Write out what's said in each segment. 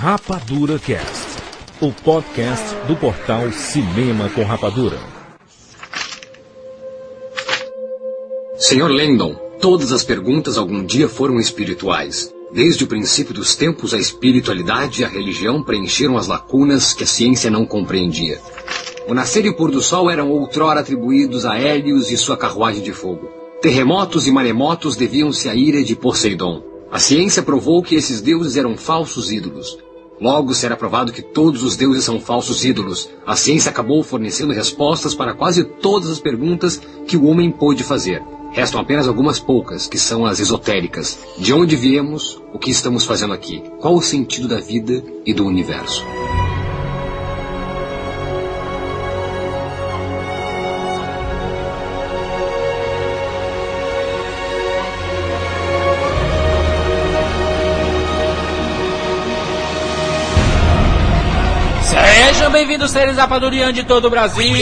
Rapadura Cast, o podcast do portal Cinema com Rapadura. Senhor Langdon, todas as perguntas algum dia foram espirituais. Desde o princípio dos tempos, a espiritualidade e a religião preencheram as lacunas que a ciência não compreendia. O nascer e o pôr do sol eram outrora atribuídos a Hélios e sua carruagem de fogo. Terremotos e maremotos deviam-se à ira de Poseidon. A ciência provou que esses deuses eram falsos ídolos. Logo será provado que todos os deuses são falsos ídolos. A ciência acabou fornecendo respostas para quase todas as perguntas que o homem pôde fazer. Restam apenas algumas poucas, que são as esotéricas. De onde viemos? O que estamos fazendo aqui? Qual o sentido da vida e do universo? Bem-vindos, seres rapadurianos de todo o Brasil.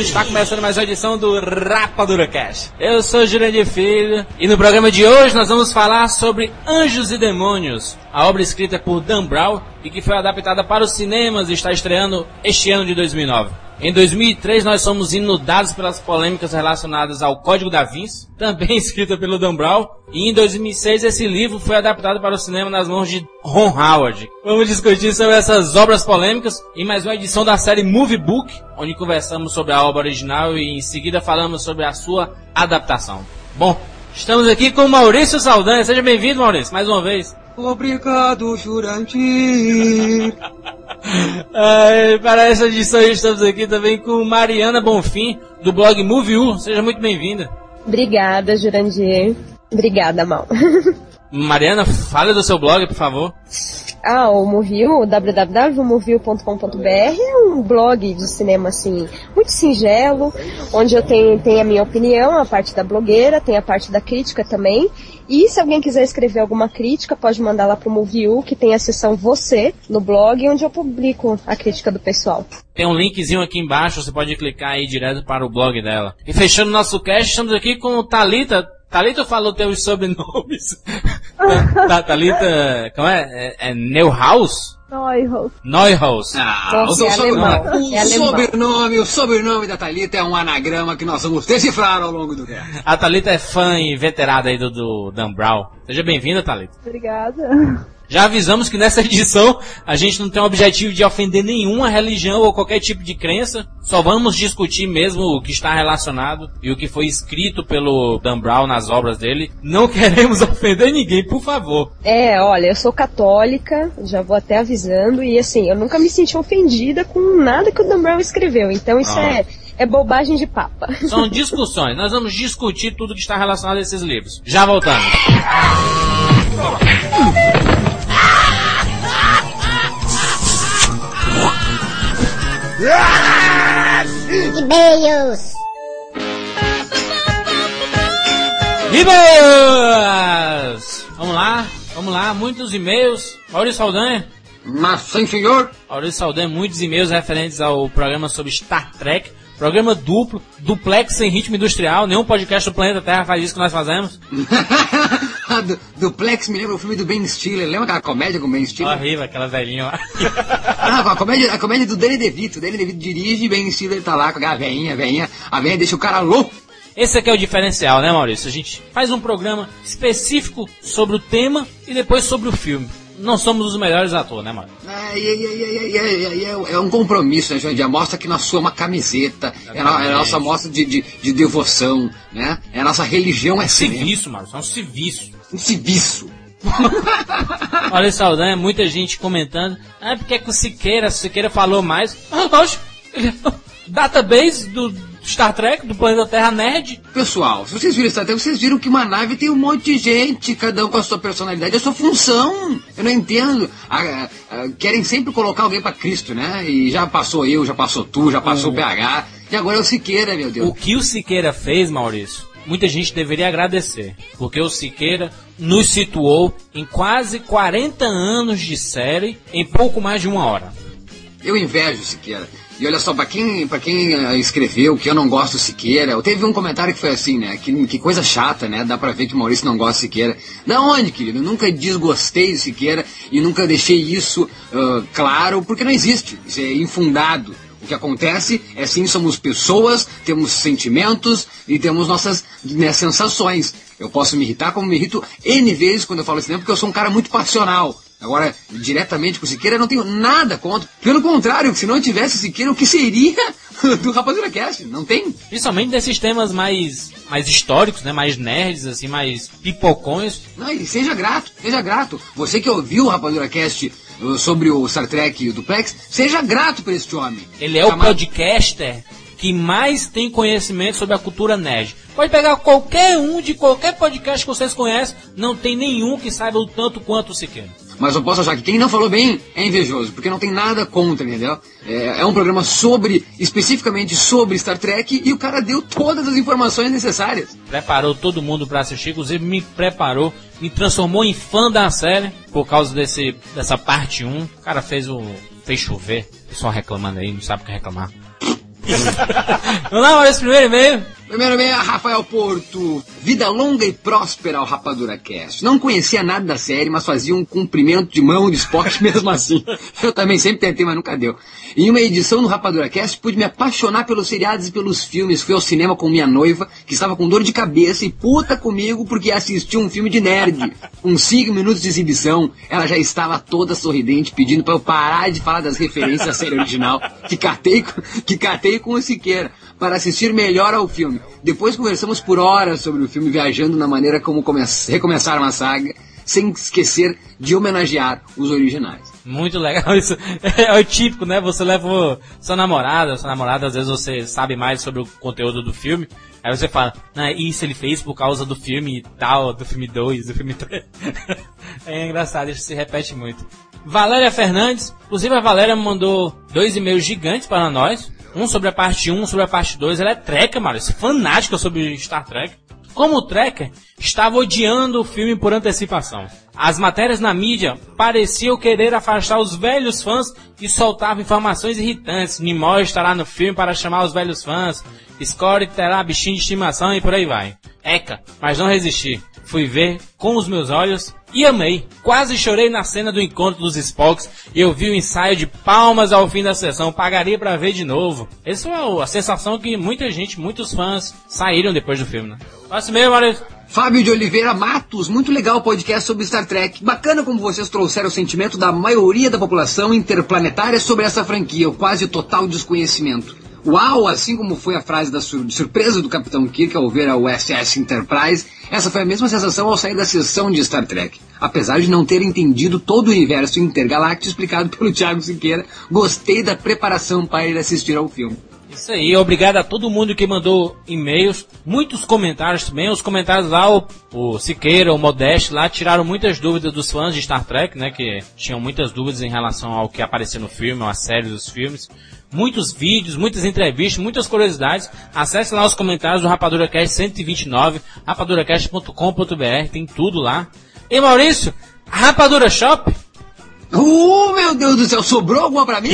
Está começando mais uma edição do Rapadura Cast. Eu sou Jurandir Filho e no programa de hoje nós vamos falar sobre Anjos e Demônios, a obra escrita por Dan Brown e que foi adaptada para os cinemas e está estreando este ano de 2009. Em 2003 nós somos inundados pelas polêmicas relacionadas ao Código da Vinci, também escrita pelo Dan Brown, e em 2006 esse livro foi adaptado para o cinema nas mãos de Ron Howard. Vamos discutir sobre essas obras polêmicas em mais uma edição da série Movie Book, onde conversamos sobre a obra original e em seguida falamos sobre a sua adaptação. Bom, estamos aqui com Maurício Saldanha. Seja bem-vindo, Maurício, mais uma vez. Obrigado, Jurandir. Para essa edição estamos aqui também com Mariana Bonfim, do blog Movie U. Seja muito bem-vinda. Obrigada, Jurandir. Obrigada, Mal. Mariana, fale do seu blog, por favor. Ah, o Movil, www.movil.com.br é um blog de cinema assim, muito singelo, onde eu tenho, tenho a minha opinião, a parte da blogueira, tem a parte da crítica também. E se alguém quiser escrever alguma crítica, pode mandar lá pro Movil, que tem a seção Você no blog, onde eu publico a crítica do pessoal. Tem um linkzinho aqui embaixo, você pode clicar aí direto para o blog dela. E fechando nosso cast, estamos aqui com o Thalita. Falou teus sobrenomes. Ta- Thalita, como é? É, é Neuhaus? Neuhaus. Neuhaus. Ah, Nossa, o, é sobrenome, o é alemão. sobrenome, o sobrenome da Thalita é um anagrama que nós vamos decifrar ao longo do cast. A Thalita é fã e veterada aí do, do Dan Brown. Seja bem-vinda, Thalita. Obrigada. Já avisamos que nessa edição a gente não tem o objetivo de ofender nenhuma religião ou qualquer tipo de crença. Só vamos discutir mesmo o que está relacionado e o que foi escrito pelo Dan Brown nas obras dele. Não queremos ofender ninguém, por favor. É, olha, eu sou católica, já vou até avisando, e assim, eu nunca me senti ofendida com nada que o Dan Brown escreveu, então isso Ah. é, é bobagem de papa. São discussões. Nós vamos discutir tudo que está relacionado a esses livros. Já voltamos. E-mails. E-mails! Vamos lá, vamos lá. Muitos e-mails. Maurício Saldanha. Mas, sim, senhor, Maurício Saldanha, muitos e-mails referentes ao programa sobre Star Trek. Programa duplo, duplex sem ritmo industrial. Nenhum podcast do planeta Terra faz isso que nós fazemos. A du- Duplex me lembra o filme do Ben Stiller. Lembra aquela comédia com o Ben Stiller? Horrível, aquela velhinha lá. Ah, a comédia, a comédia do Danny DeVito. Danny DeVito dirige e Ben Stiller tá lá com a veinha, veinha. A veinha deixa o cara louco. Esse aqui é o diferencial, né, Maurício? A gente faz um programa específico sobre o tema e depois sobre o filme. Não somos os melhores atores, né, Maurício? É, e- é, é um compromisso, né, Jandir? Mostra que nós somos uma camiseta. É, a é a nossa mostra de, de, de devoção, né? É a nossa religião é cinema. Serviço, Maurício, é um serviço. Um serviço. Maurício Saldanha, muita gente comentando. Ah, porque é que o Siqueira, o Siqueira falou mais. Ah, lógico. Database do Star Trek, do planeta Terra Nerd. Pessoal, se vocês viram Star Trek, vocês viram que uma nave tem um monte de gente, cada um com a sua personalidade, a sua função. Eu não entendo. Ah, ah, querem sempre colocar alguém pra Cristo, né? E já passou eu, já passou tu, já passou o PH. E agora é o Siqueira, meu Deus. O que o Siqueira fez, Maurício, muita gente deveria agradecer. Porque o Siqueira nos situou em quase 40 anos de série em pouco mais de uma hora. Eu invejo o Siqueira. E olha só, pra quem, quem uh, escreveu que eu não gosto Siqueira, teve um comentário que foi assim, né? Que, que coisa chata, né? Dá pra ver que o Maurício não gosta do Siqueira. Da onde, querido? Eu nunca desgostei do Siqueira e nunca deixei isso uh, claro, porque não existe. Isso é infundado. O que acontece é sim, somos pessoas, temos sentimentos e temos nossas né, sensações. Eu posso me irritar como me irrito N vezes quando eu falo cinema, porque eu sou um cara muito passional. Agora, diretamente com o Siqueira, eu não tenho nada contra. Pelo contrário, se não tivesse Siqueira, o que seria do Rapadura Cast? Não tem. Principalmente desses temas mais, mais históricos, né? Mais nerds, assim, mais pipocões. Não, e seja grato, seja grato. Você que ouviu o Rapadura Cast uh, sobre o Star Trek e o Duplex, seja grato por este homem. Ele é o podcaster que mais tem conhecimento sobre a cultura nerd. Pode pegar qualquer um de qualquer podcast que vocês conhecem, não tem nenhum que saiba o tanto quanto o Siqueira. Mas eu posso achar que quem não falou bem é invejoso, porque não tem nada contra, entendeu? É, é um programa sobre, especificamente sobre Star Trek, e o cara deu todas as informações necessárias. Preparou todo mundo para assistir, inclusive me preparou, me transformou em fã da série, por causa desse, dessa parte 1. O cara fez o. fez chover. Pessoal reclamando aí, não sabe o que reclamar. Vamos lá, esse primeiro e-mail. Primeiro e-mail, Rafael Porto. Vida longa e próspera ao Rapadura Cast. Não conhecia nada da série, mas fazia um cumprimento de mão de esporte mesmo assim. Eu também sempre tentei, mas nunca deu. Em uma edição do Rapadura Cast, pude me apaixonar pelos seriados e pelos filmes. Fui ao cinema com minha noiva, que estava com dor de cabeça e puta comigo porque assistiu um filme de nerd. Com cinco minutos de exibição, ela já estava toda sorridente, pedindo para eu parar de falar das referências à série original, que catei, que catei com o Siqueira, para assistir melhor ao filme. Depois conversamos por horas sobre o filme, viajando na maneira como recomeçaram a saga, sem esquecer de homenagear os originais. Muito legal isso. É o típico, né? Você leva sua namorada, sua namorada, às vezes você sabe mais sobre o conteúdo do filme. Aí você fala, não, isso ele fez por causa do filme tal, do filme 2, do filme 3. é engraçado, isso se repete muito. Valéria Fernandes, inclusive a Valéria mandou dois e-mails gigantes para nós. Um sobre a parte 1, um sobre a parte 2. Ela é treca, mano, fanática sobre Star Trek. Como o Trekker, estava odiando o filme por antecipação. As matérias na mídia pareciam querer afastar os velhos fãs e soltavam informações irritantes. Nimoy estará no filme para chamar os velhos fãs. Score terá bichinho de estimação e por aí vai. Eca, mas não resisti. Fui ver com os meus olhos e amei. Quase chorei na cena do encontro dos Spocks e eu vi o ensaio de palmas ao fim da sessão. Pagaria para ver de novo. Essa é a sensação que muita gente, muitos fãs saíram depois do filme, né? Próximo mesmo, Maurício. Fábio de Oliveira Matos, muito legal o podcast sobre Star Trek. Bacana como vocês trouxeram o sentimento da maioria da população interplanetária sobre essa franquia, o quase total desconhecimento. Uau, assim como foi a frase da sur surpresa do Capitão Kirk ao ver a USS Enterprise, essa foi a mesma sensação ao sair da sessão de Star Trek. Apesar de não ter entendido todo o universo intergaláctico explicado pelo Thiago Siqueira, gostei da preparação para ir assistir ao filme. Isso aí, obrigado a todo mundo que mandou e-mails, muitos comentários também, os comentários lá, o, o Siqueira, o Modeste lá, tiraram muitas dúvidas dos fãs de Star Trek, né, que tinham muitas dúvidas em relação ao que apareceu no filme, a série dos filmes muitos vídeos, muitas entrevistas, muitas curiosidades. Acesse lá os comentários do Rapadura Cast 129, rapaduracast.com.br, tem tudo lá. E Maurício, Rapadura Shop? Uh, meu Deus do céu, sobrou alguma pra mim?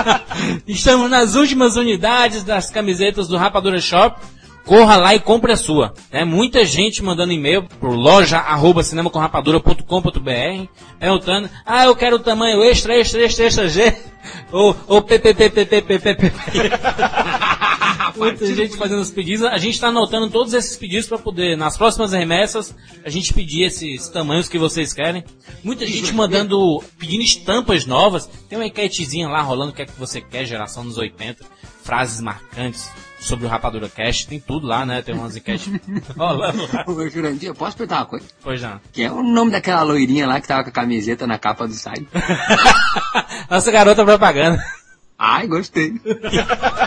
Estamos nas últimas unidades das camisetas do Rapadura Shop corra lá e compre a sua. É muita gente mandando e-mail por loja arroba cinemacomrapadura.com.br perguntando, ah, eu quero o tamanho extra, extra, extra, extra G ou, ou PPPPPPPP. Muita gente fazendo os pedidos. A gente está anotando todos esses pedidos para poder, nas próximas remessas, a gente pedir esses tamanhos que vocês querem. Muita gente mandando, pedindo estampas novas. Tem uma enquetezinha lá rolando o que é que você quer, geração dos 80. Frases marcantes sobre o Rapadura Cast, tem tudo lá, né? Tem umas enquetes rolando lá. Ô, Jurandir, eu posso perguntar uma coisa? Pois não. Que é o nome daquela loirinha lá que tava com a camiseta na capa do site. Nossa garota propaganda. Ai, gostei.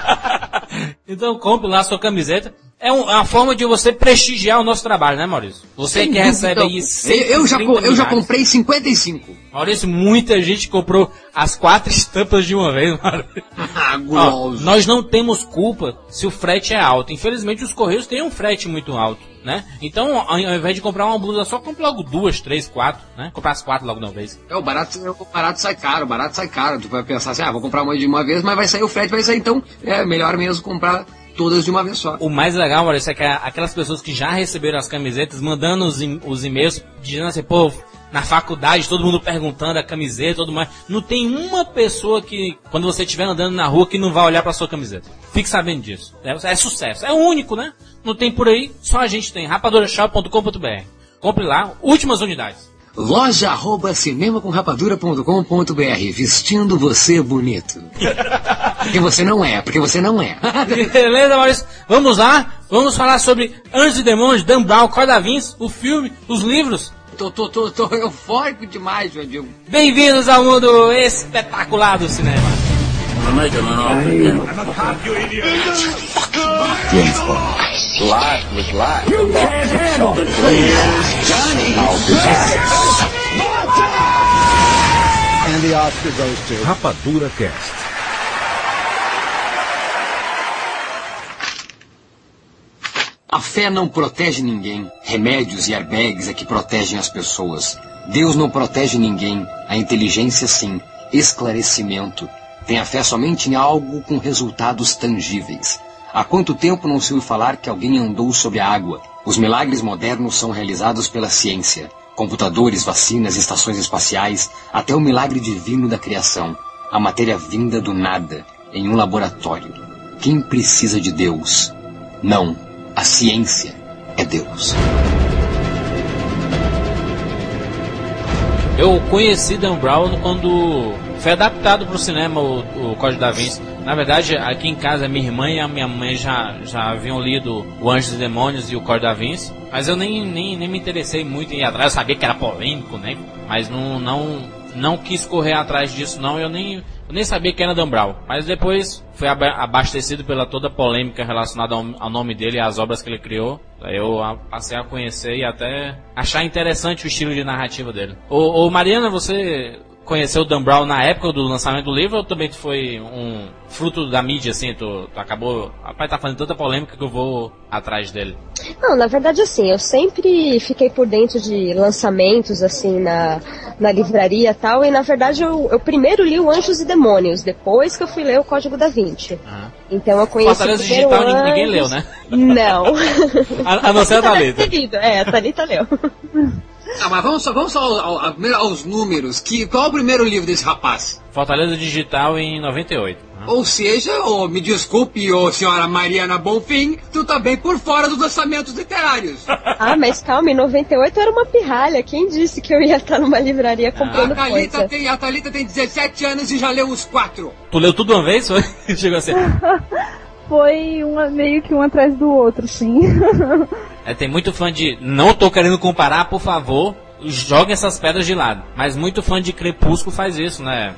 então compre lá a sua camiseta. É é uma forma de você prestigiar o nosso trabalho, né, Maurício? Você que recebe aí Eu, eu já, 130 eu já comprei 55. Maurício, muita gente comprou as quatro estampas de uma vez, Maurício. Ah, Ó, nós não temos culpa se o frete é alto. Infelizmente, os Correios têm um frete muito alto, né? Então, ao ao invés de comprar uma blusa só, compra logo duas, três, quatro, né? Comprar as quatro logo de uma vez. É, o barato, o barato sai caro, o barato sai caro. Tu vai pensar assim, ah, vou comprar uma de uma vez, mas vai sair o frete, vai sair então. É melhor mesmo comprar todas de uma vez só. O mais legal, Maurício, é que a- aquelas pessoas que já receberam as camisetas, mandando os, os e-mails, dizendo assim, pô, na faculdade, todo mundo perguntando a camiseta tudo mais. Não tem uma pessoa que, quando você estiver andando na rua, que não vai olhar pra sua camiseta. Fique sabendo disso. É, é sucesso. É o único, né? Não tem por aí, só a gente tem. rapadurashop.com.br. Compre lá, últimas unidades. Loja arroba cinemacomrapadura.com.br Vestindo você bonito. porque você não é, porque você não é. Beleza, Maurício? Vamos lá, vamos falar sobre Anjos e Demônios, Dan Brown, Corda Vince, o filme, os livros. tô, tô, tô, tô eufórico demais, João Diego. Bem-vindos ao mundo espetacular do cinema. Rapadura Cast. A fé não protege ninguém. Remédios e airbags é que protegem as pessoas. Deus não protege ninguém. A inteligência sim. Esclarecimento. Tem a fé somente em algo com resultados tangíveis. Há quanto tempo não se ouviu falar que alguém andou sobre a água? Os milagres modernos são realizados pela ciência. Computadores, vacinas, estações espaciais, até o milagre divino da criação. A matéria vinda do nada, em um laboratório. Quem precisa de Deus? Não. A ciência é Deus. Eu conheci Dan Brown quando foi adaptado para o cinema o, Código da Vinci. Na verdade, aqui em casa, minha irmã e a minha mãe já, já haviam lido O Anjos e Demônios e o Código da Vinci. Mas eu nem, nem, nem me interessei muito em ir atrás. Eu sabia que era polêmico, né? Mas não, não, não quis correr atrás disso, não. Eu nem, eu nem sabia que era Dan Brown. Mas depois aba- abastecido pela toda a polêmica relacionada ao, ao nome dele e às obras que ele criou. Aí eu passei a conhecer e até achar interessante o estilo de narrativa dele. Ô, ô Mariana, você conheceu o Dan Brown na época do lançamento do livro ou também foi um fruto da mídia, assim? Tu, tu acabou. Rapaz, tá fazendo tanta polêmica que eu vou atrás dele. Não, na verdade, assim, eu sempre fiquei por dentro de lançamentos, assim, na, na livraria e tal, e na verdade eu, eu primeiro li o Anjos e Demônios, depois que eu fui ler o Código da Vinci. Aham. Então eu conheci Fortaleza Digital ninguém- ninguém Anjos- leu, né? Não. A, a não ser a deve Thalita. É, a Thalita leu. Ah, mas vamos só, vamos só ao- ao- aos números. Que, qual é o primeiro livro desse rapaz? Fortaleza Digital em 98. Aham. Ou seja, ô, me desculpe, ô senhora Mariana Bonfim, tu tá bem por fora dos lançamentos literários. Ah, mas calma, em 98 eu era uma pirralha. Quem disse que eu ia estar numa livraria A comprando Thalita, coisa? tem, a Thalita tem 17 anos e já leu os quatro. Tu leu tudo uma vez? Chegou a ser. Foi uma, meio que um atrás do outro, sim. É, tem muito fã de. Não tô querendo comparar, por favor. Jogue essas pedras de lado. Mas muito fã de Crepúsculo faz isso, né?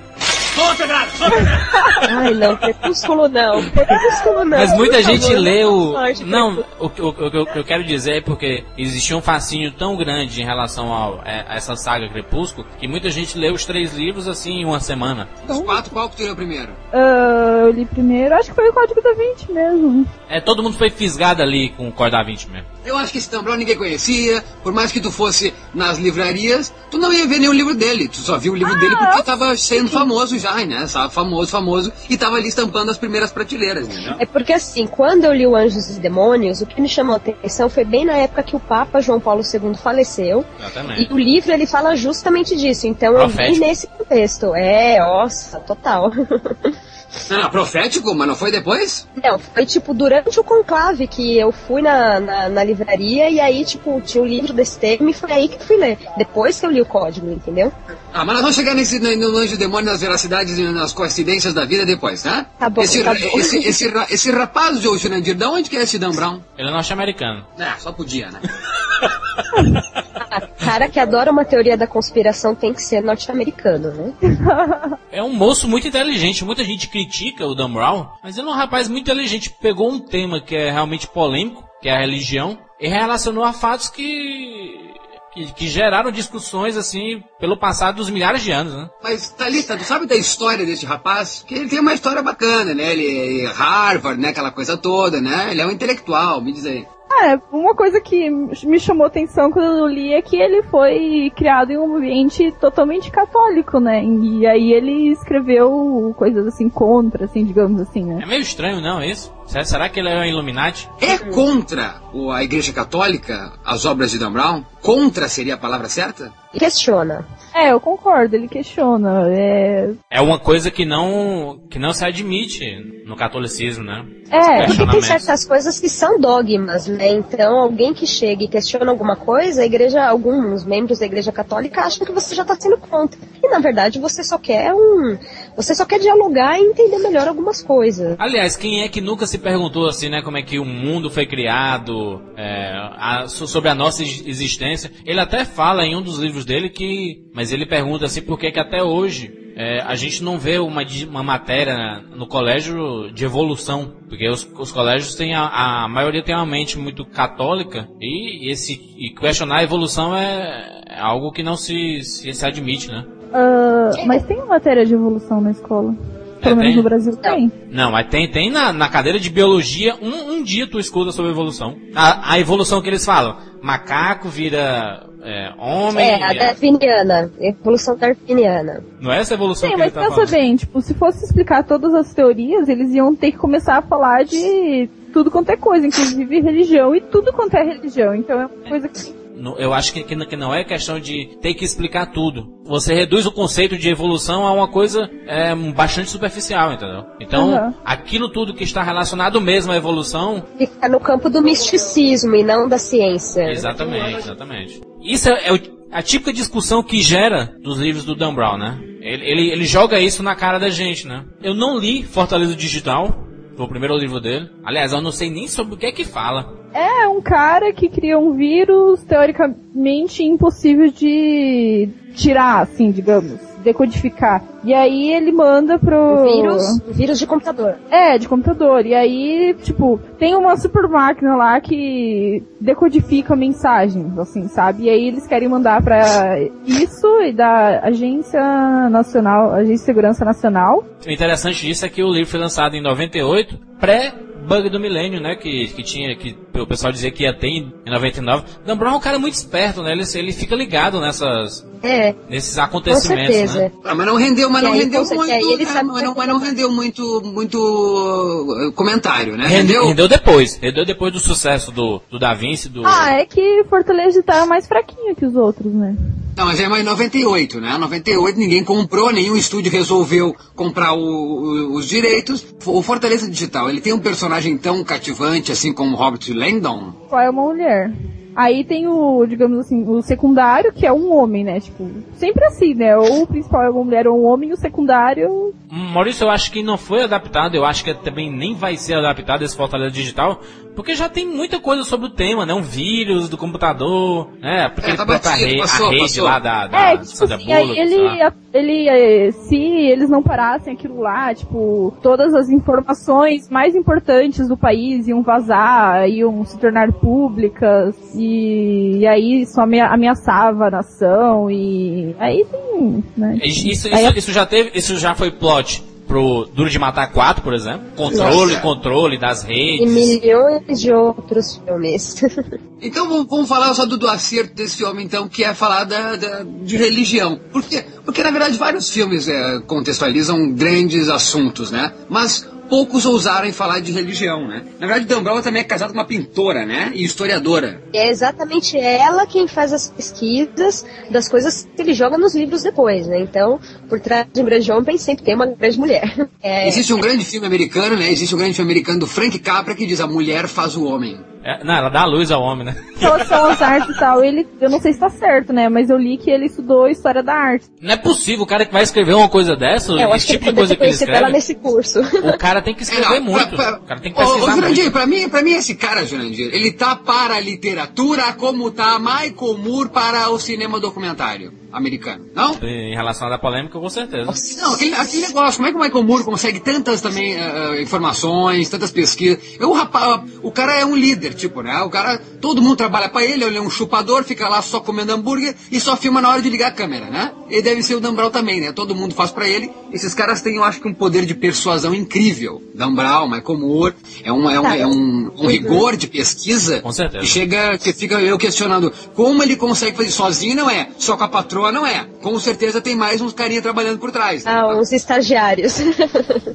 Ai, não, crepúsculo não. Crepúsculo não. Mas muita gente favor, leu. sorte, Não, o, que- o, que- o que eu quero dizer é porque existia um fascínio tão grande em relação ao- é, a essa saga Crepúsculo que muita gente leu os três livros assim em uma semana. Os quatro, qual que tu leu primeiro? Ah, eu li primeiro, acho que foi o Código da Vinci mesmo. É, todo mundo foi fisgado ali com o Cor da 20 mesmo. Eu acho que esse Brown ninguém conhecia. Por mais que tu fosse nas livrarias, tu não ia ver nenhum livro dele. Tu só viu o livro dele porque tava sendo famoso já, né? Sabe? Famoso, famoso. E tava ali estampando as primeiras prateleiras, entendeu? É porque assim, quando eu li o Anjos e Demônios, o que me chamou a atenção foi bem na época que o Papa João Paulo II faleceu. Exatamente. E o livro ele fala justamente disso. Então eu vi Profético. nesse contexto. É, nossa, total. Ah, profético, mas não foi depois? Não, foi tipo durante o conclave que eu fui na, na, na livraria e aí, tipo, tinha o livro desse tema e foi aí que eu fui ler. Depois que eu li o código, entendeu? Ah, mas nós vamos chegar nesse, no, no Anjo Demônio, nas veracidades e nas coincidências da vida depois, tá? Tá bom, esse, tá bom. Esse, esse, esse rapaz, Joe Jurandir, de onde que é esse Dan Brown? Ele é norte-americano. É, só podia, né? A cara que adora uma teoria da conspiração tem que ser norte-americano, né? É um moço muito inteligente. Muita gente critica o Dan Brown, mas ele é um rapaz muito inteligente. Pegou um tema que é realmente polêmico que é a religião, e relacionou a fatos que, que, que geraram discussões, assim, pelo passado dos milhares de anos, né? Mas, Thalita, tu sabe da história desse rapaz? Que ele tem uma história bacana, né? Ele é Harvard, né? Aquela coisa toda, né? Ele é um intelectual, me diz aí. É, uma coisa que me chamou atenção quando eu li é que ele foi criado em um ambiente totalmente católico, né? E aí ele escreveu coisas assim contra, assim, digamos assim, né? É meio estranho, não, isso? Será- Será que ele é um Illuminati? É contra o- a Igreja Católica as obras de Dan Brown? Contra seria a palavra certa? Questiona. É, eu concordo, ele questiona. É, É uma coisa que não, que não se admite no catolicismo, né? é Porque tem certas coisas que são dogmas, né? Então, alguém que chega e questiona alguma coisa, a igreja, alguns membros da igreja católica acham que você já está sendo contra. E na verdade você só quer um. Você só quer dialogar e entender melhor algumas coisas. Aliás, quem é que nunca se perguntou assim, né, como é que o mundo foi criado, é, a- so- sobre a nossa ex- existência? Ele até fala em um dos livros dele que, mas ele pergunta assim, por que que até hoje é, a gente não vê uma, uma matéria no colégio de evolução? Porque os, os colégios têm a, a maioria tem uma mente muito católica e esse e questionar a evolução é, é algo que não se, se, se admite, né? ah, mas tem matéria de evolução na escola. Pelo É, menos tem? no Brasil tem. Não, mas tem, tem na, na cadeira de biologia, um, um dia tu escuta sobre evolução. A, a evolução que eles falam, macaco vira é, homem, É, a darwiniana, evolução darwiniana. não é essa evolução Sim, que mas ele tá pensa falando. bem, tipo, se fosse explicar todas as teorias, eles iam ter que começar a falar de tudo quanto é coisa, inclusive religião e tudo quanto é religião. Então é uma coisa que Eu acho que, que não- é questão de ter que explicar tudo. Você reduz o conceito de evolução a uma coisa é, bastante superficial, entendeu? Então, Uhum. aquilo tudo que está relacionado mesmo à evolução, Fica no campo do misticismo e não da ciência. Exatamente, exatamente. Isso é, é o- a típica discussão que gera dos livros do Dan Brown, né? Ele, ele, ele joga isso na cara da gente, né? Eu não li Fortaleza Digital, foi o primeiro livro dele. Aliás, eu não sei nem sobre o que é que fala. é um cara que cria um vírus teoricamente impossível de tirar, assim, digamos, decodificar. E aí ele manda pro vírus, vírus de computador. É, de computador. E aí, tipo, tem uma super máquina lá que decodifica mensagens, assim, sabe? E aí eles querem mandar pra isso e da Agência Nacional, Agência de Segurança Nacional. O interessante disso é que o livro foi lançado em 98, pré bug do milênio, né? Que, que tinha, que o pessoal dizia que ia ter em 99. Dan Brown é um cara muito esperto, né? Ele, ele fica ligado nessas, É, nesses com acontecimentos, certeza. né? Ah, mas não rendeu, mas não aí, rendeu certeza, muito. ele né? sabe mas, não, que- mas não rendeu muito, muito uh, comentário, né? Rendeu, rendeu depois. Rendeu depois do sucesso do, do Da Vinci, do... Ah, é que Fortaleza tá mais fraquinho que os outros, né? Não, mas é mais 98, né? 98 ninguém comprou, nenhum estúdio resolveu comprar o- o- os direitos. O Fortaleza Digital, ele tem um personagem tão cativante assim como Robert Langdon. Só é uma mulher. Aí tem o, digamos assim, o secundário, que é um homem, né? Tipo, sempre assim, né? Ou o principal é uma mulher ou um homem, e o secundário Maurício, eu acho que não foi adaptado, eu acho que também nem vai ser adaptado esse Fortaleza Digital, porque já tem muita coisa sobre o tema, né? Um vírus do computador, né? Porque É, ele tá própria batido, re- passou, a rede passou. lá da, da É, tipo Sandra assim, aí Bullock, ele, ele, se eles não parassem aquilo lá, tipo, todas as informações mais importantes do país iam vazar, iam se tornar públicas, e, e aí isso amea- ameaçava a nação, e aí tem, né? Isso, Aí isso, isso já teve, isso já foi plot pro Duro de Matar 4, por exemplo. Controle, Nossa. controle das E redes. milhões de outros filmes. Então vamos, vamos falar só do, do acerto desse homem, então, que é falar da, da- de religião. Por quê? Porque, na verdade, vários filmes é, contextualizam grandes assuntos, né? Mas poucos ousaram falar de religião, né? Na verdade, Dan Brown também é casado com uma pintora, né? E historiadora. é exatamente ela quem faz as pesquisas das coisas que ele joga nos livros depois, né? Então, por trás de um grande homem sempre tem uma grande mulher. É, Existe um grande filme americano, né? Existe um grande filme americano do Frank Capra que diz a mulher faz o homem. É, não, ela dá a luz ao homem, né? Em relação às artes e tal, ele, eu não sei se tá certo, né? Mas eu li que ele estudou história da arte. Não é possível o cara que vai escrever uma coisa dessa, é, eu acho esse que tipo ele de coisa que ele ela escreve. nesse curso. O cara tem que escrever É, não, muito. pra- pra- O cara tem que Ô, pesquisar ô, Jurandir, muito. pra mim, pra mim esse cara, Jurandir, ele tá para a literatura como tá Michael Moore para o cinema documentário americano, não? Em relação à polêmica, com certeza. Não, aquele, aquele negócio, como é que o Michael Moore consegue tantas também eh, informações, tantas pesquisas? Eu, rapaz, o cara é um líder, tipo, né? O cara, todo mundo trabalha pra ele, ele é um chupador, fica lá só comendo hambúrguer e só filma na hora de ligar a câmera, né? E deve ser o Dan Brown também, né? Todo mundo faz pra ele. Esses caras têm, eu acho que, um poder de persuasão incrível. Dan Brown, Michael Moore, é, uma, é, um, é um, um rigor de pesquisa Com certeza. que chega, que fica eu questionando como ele consegue fazer sozinho, não é? Só com a patroa, não é? Com certeza tem mais uns carinha trabalhando por trás. né? Ah, uns estagiários.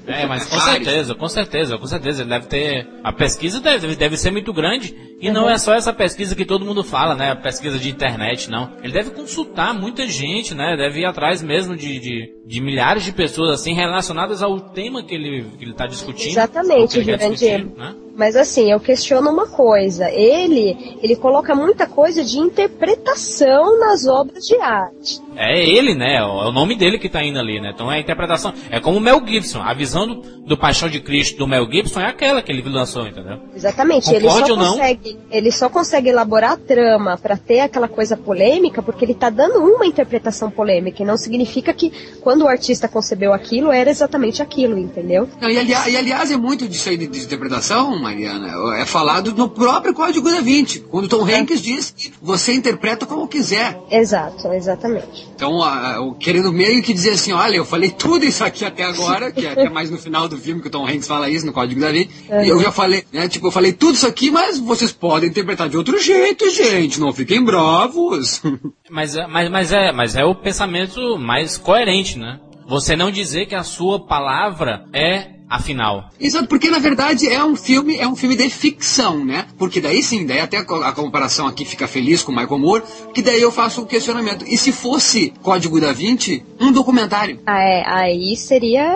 É, mas com certeza, com certeza, com certeza. Ele deve ter. A pesquisa deve, deve ser muito grande. E não é só essa pesquisa que todo mundo fala, né? A pesquisa de internet, não. Ele deve consultar muita gente, né? Deve ir atrás mesmo de, de, de milhares de pessoas, assim, relacionadas ao tema que ele, que ele tá discutindo. Exatamente, ele Jurandir. né? Mas assim, eu questiono uma coisa. Ele, ele coloca muita coisa de interpretação nas obras de arte. É ele, né? É o nome dele que tá indo ali, né? Então é a interpretação. É como o Mel Gibson. A visão do, do Paixão de Cristo do Mel Gibson é aquela que ele lançou, entendeu? Exatamente. Ele Concorde só, ou não? consegue, ele só consegue elaborar a trama pra ter aquela coisa polêmica porque ele tá dando uma interpretação polêmica. E não significa que quando o artista concebeu aquilo era exatamente aquilo, entendeu? Não, e, ali- e, aliás, é muito disso aí de, de interpretação, Mariana, é falado no próprio Código da Vinci, quando Tom Hanks diz que você interpreta como quiser. Exato, exatamente. Então, a- a- querendo meio que dizer assim, olha, eu falei tudo isso aqui até agora, que é até mais no final do filme que o Tom Hanks fala isso no Código da Vinci, e eu já falei, né, tipo, eu falei tudo isso aqui, mas vocês podem interpretar de outro jeito, gente, não fiquem bravos. Mas, é- mas, mas, é, mas é o pensamento mais coerente, né? Você não dizer que a sua palavra é a final. Exato, porque na verdade é um filme, é um filme de ficção, né? Porque daí sim, daí até a comparação aqui fica feliz com o Michael Moore, que daí eu faço o questionamento. E se fosse Código da Vinci, um documentário? Ah, é, aí seria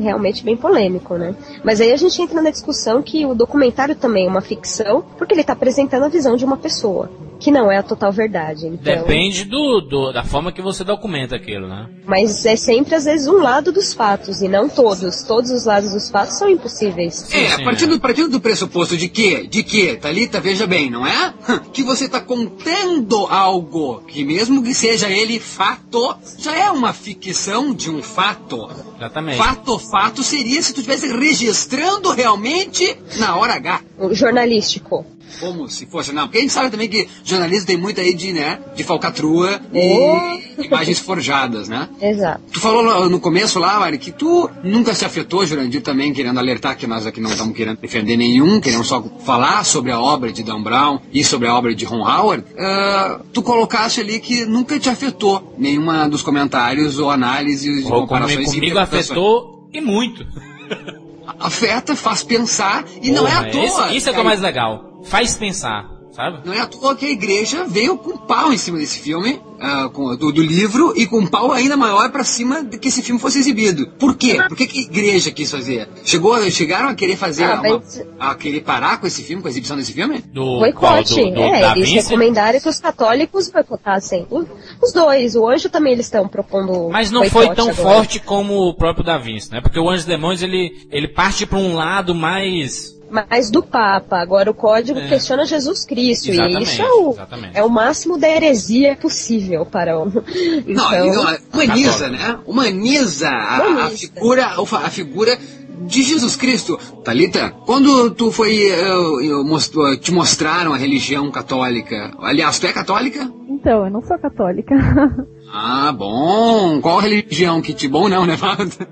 realmente bem polêmico, né? Mas aí a gente entra na discussão que o documentário também é uma ficção, porque ele tá apresentando a visão de uma pessoa, que não é a total verdade. Então, Depende do, do- da forma que você documenta aquilo, né? Mas é sempre, às vezes, um lado dos fatos, e não todos. Todos os lados dos fatos são impossíveis. É, sim, partindo, é. partindo do pressuposto de que, de que, Thalita, veja bem, não é? Que você está contendo algo que mesmo que seja ele fato, já é uma ficção de um fato. Exatamente. Fato, fato seria se tu estivesse registrando realmente na hora H. O jornalístico. Como se fosse, não. Porque a gente sabe também que jornalismo tem muito aí de, né, de falcatrua Oh. e imagens forjadas, né? Exato. Tu falou no- começo lá, Mari, que tu nunca se afetou, Jurandir, também querendo alertar que nós aqui não estamos querendo defender nenhum, queremos só falar sobre a obra de Dan Brown e sobre a obra de Ron Howard. Ah, tu colocaste ali que nunca te afetou nenhuma dos comentários ou análises Ou comparações comigo, comigo afetou e muito. Afeta, faz pensar e não é à toa. Isso, isso é o que é mais legal. Faz pensar, sabe? Não é à toa que a igreja veio com pau em cima desse filme, ah, com- do, do livro, e com um pau ainda maior pra cima de que esse filme fosse exibido. Por quê? Por que, que a igreja quis fazer? Chegou, chegaram a querer fazer, Ah, uma- mas- a querer parar com esse filme, com a exibição desse filme? Do qual? Boicote. Do, do é, Da eles Vinci? recomendaram que os católicos boicotassem. O- Os dois. O anjo também eles estão propondo. Mas não foi tão agora. forte como o próprio Da Vinci, né? Porque o Anjos e Demônios, ele, ele parte pra um lado mais... Mas do Papa. Agora o código É. questiona Jesus Cristo. e Exatamente, isso é o, exatamente. é o máximo da heresia possível para o. Não, Então, e não, humaniza, né? Humaniza a, a figura, a figura de Jesus Cristo. Talita, quando tu foi, eh, eu mostrou- te mostraram a religião católica, aliás, tu é católica? Então, eu não sou católica. Ah, bom. Qual religião que te bom não, né?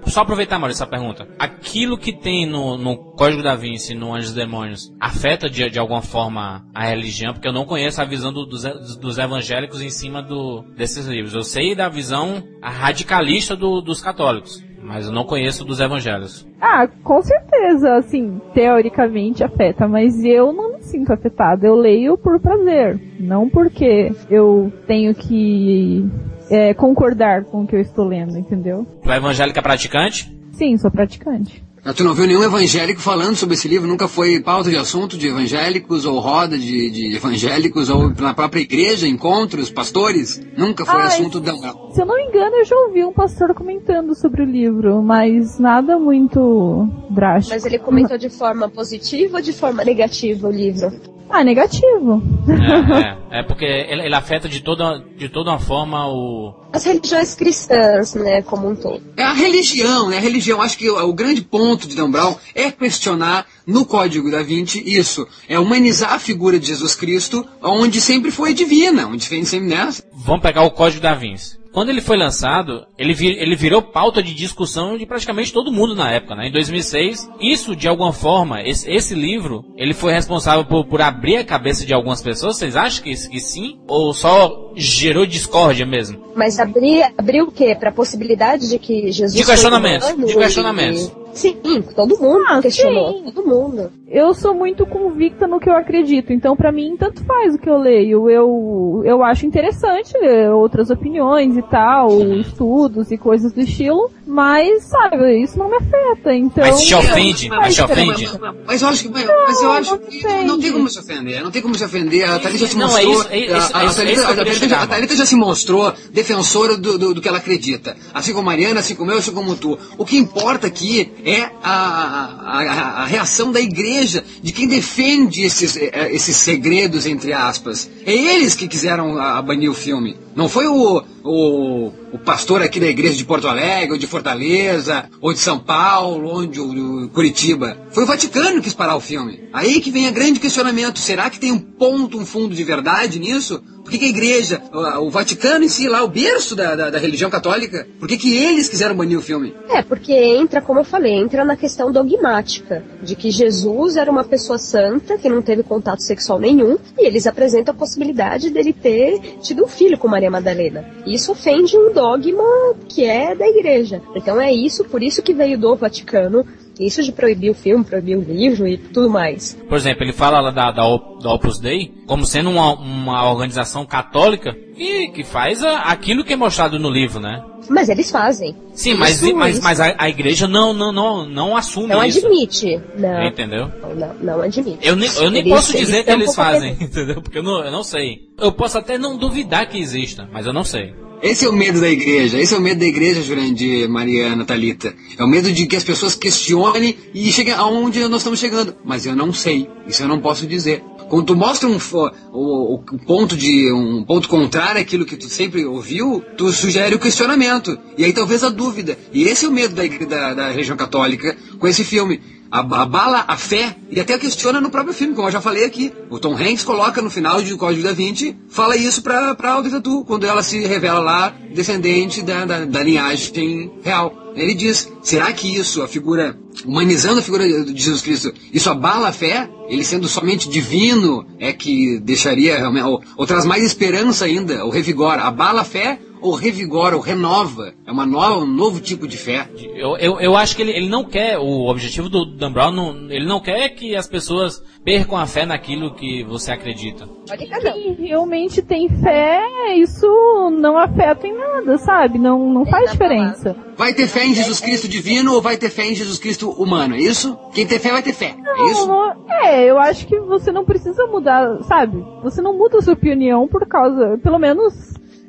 Só aproveitar, Maurício, essa pergunta. Aquilo que tem no, no Código da Vinci, no Anjos e Demônios, afeta de, de alguma forma a religião? Porque eu não conheço a visão do- dos, dos evangélicos em cima do, desses livros. Eu sei da visão radicalista do- dos católicos, mas eu não conheço dos evangélicos. ah, com certeza, assim, teoricamente afeta, mas eu não me sinto afetada. Eu leio por prazer, não porque eu tenho que é, concordar com o que eu estou lendo, entendeu? Tu é evangélica praticante? Sim, sou praticante. Ah, Tu não viu nenhum evangélico falando sobre esse livro? Nunca foi pauta de assunto de evangélicos ou roda de, de evangélicos ou na própria igreja, encontros, pastores? Nunca foi Ah, assunto da... Se eu não me engano, eu já ouvi um pastor comentando sobre o livro, mas nada muito drástico. Mas ele comentou de forma positiva ou de forma negativa o livro? Ah, negativo. É, é, é porque ele, ele afeta de toda, de toda uma forma o, as religiões cristãs, né, como um todo. É a religião, né? A religião. Acho que o, o grande ponto de Dan Brown é questionar no Código da Vinci isso. É humanizar a figura de Jesus Cristo, onde sempre foi divina, onde sempre, né? Vamos pegar o Código da Vinci. Quando ele foi lançado, ele, vir, ele virou pauta de discussão de praticamente todo mundo na época, né? Em 2006, isso de alguma forma, esse, esse livro, ele foi responsável por, por, abrir a cabeça de algumas pessoas. Vocês acham que, que sim? Ou só gerou discórdia mesmo? Mas abrir, abrir o quê? Para a possibilidade de que Jesus. De questionamentos. De questionamentos. Sim, todo mundo ah, questionou. Sim. Todo mundo. Eu sou muito convicta no que eu acredito, então para mim tanto faz o que eu leio. Eu, eu acho interessante ler outras opiniões e tal, estudos e coisas do estilo, mas, sabe, isso não me afeta, então... Mas te ofende? Mas te ofende? Mas eu acho que... Mas, não, mas eu acho que não tem como se ofender, não tem como se ofender. A Thalita se mostrou... Não, a, Thalita já se mostrou defensora do, do, do que ela acredita. Assim como Mariana, assim como eu, assim como tu. O que importa aqui é a, a, a, reação da igreja, de quem defende esses, eh, esses segredos, entre aspas. É eles que quiseram banir o filme. Não foi o, o, o pastor aqui da igreja de Porto Alegre, ou de Fortaleza, ou de São Paulo, ou de, de Curitiba. Foi o Vaticano que quis parar o filme. Aí que vem o grande questionamento. Será que tem um ponto, um fundo de verdade nisso? Por que, que a igreja, o, Vaticano em si, lá, o berço da, da, da, religião católica, por que, que eles quiseram banir o filme? É, porque entra, como eu falei, entra na questão dogmática, de que Jesus era uma pessoa santa, que não teve contato sexual nenhum, e eles apresentam a possibilidade dele ter tido um filho com Maria Madalena. Isso ofende um dogma que é da igreja. Então é isso, por isso que veio do Vaticano, isso de proibir o filme, proibir o livro e tudo mais. Por exemplo, ele fala lá da, da, da Opus Dei como sendo uma, uma organização católica que, que faz a, aquilo que é mostrado no livro, né? Mas eles fazem. Sim, mas, mas, mas a, a, igreja não, não, não, não assume não isso. Admite. Não Entendeu? Não, não admite. Eu nem, eu nem eles, posso dizer eles que eles fazem, entendeu? Porque eu não, eu não sei. Eu posso até não duvidar que exista, mas eu não sei. Esse é o medo da igreja. Esse é o medo da igreja, Jurandir, Mariana, Talita. É o medo de que as pessoas questionem e cheguem aonde nós estamos chegando. Mas eu não sei. Isso eu não posso dizer. Quando tu mostra um, o, o, ponto de um ponto contrário àquilo que tu sempre ouviu, tu sugere o questionamento e aí talvez a dúvida. E esse é o medo da, da, da religião católica com esse filme abala a fé e até questiona no próprio filme, como eu já falei aqui. O Tom Hanks coloca no final de Código da Vinci, fala isso pra, pra Audrey Tatu, quando ela se revela lá descendente da, da, da linhagem real. Ele diz, será que isso, a figura, humanizando a figura de Jesus Cristo, isso abala a fé? Ele sendo somente divino é que deixaria, ou, ou traz mais esperança ainda, ou revigora, abala a fé ou revigora, ou renova. É uma nova, um novo tipo de fé. Eu, eu, eu acho que ele, ele não quer, o objetivo do Dan Brown, não, ele não quer que as pessoas percam a fé naquilo que você acredita. Quem realmente tem fé, isso não afeta em nada, sabe? Não, não faz diferença. Vai ter fé em Jesus Cristo divino ou vai ter fé em Jesus Cristo humano, é isso? Quem tem fé vai ter fé, não, é isso? É, eu acho que você não precisa mudar, sabe? Você não muda a sua opinião por causa, pelo menos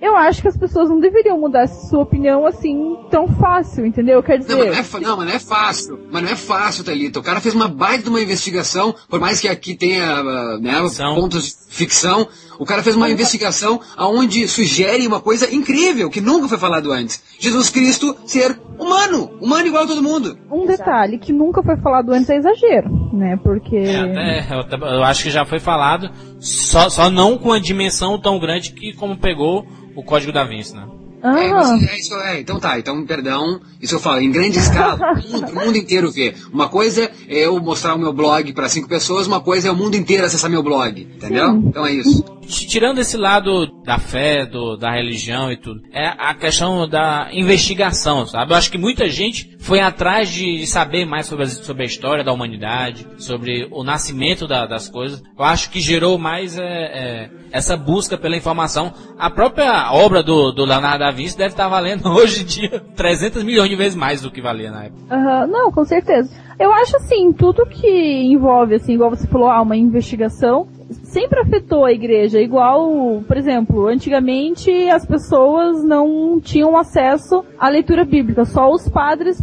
eu acho que as pessoas não deveriam mudar sua opinião assim tão fácil, entendeu? Quer dizer. Não, mas não é, não, mas não é fácil. Mas não é fácil, Thalita. O cara fez uma baita de uma investigação, por mais que aqui tenha ah, né, pontos de ficção. O cara fez uma investigação aonde sugere uma coisa incrível, que nunca foi falado antes. Jesus Cristo ser humano, humano igual a todo mundo. Um detalhe que nunca foi falado antes é exagero, né? Porque. É, eu, eu, acho que já foi falado, só, só não com a dimensão tão grande que como pegou o código da Vinci, né? Ah. É, é, isso, é, então tá, então perdão, isso eu falo, em grande escala, o mundo, o mundo inteiro vê. Uma coisa é eu mostrar o meu blog para cinco pessoas, uma coisa é o mundo inteiro acessar meu blog, entendeu? Sim. Então é isso. Tirando esse lado da fé, do, da religião e tudo, é a questão da investigação, sabe? Eu acho que muita gente foi atrás de saber mais sobre a, sobre a história da humanidade, sobre o nascimento da, das coisas. Eu acho que gerou mais é, é, essa busca pela informação. A própria obra do, do Leonardo Vinci deve estar valendo hoje em dia 300 milhões de vezes mais do que valia na época. Uhum, não, com certeza. Eu acho assim, tudo que envolve, assim, igual você falou, ah, uma investigação, sempre afetou a igreja. Igual, por exemplo, antigamente as pessoas não tinham acesso à leitura bíblica, só os padres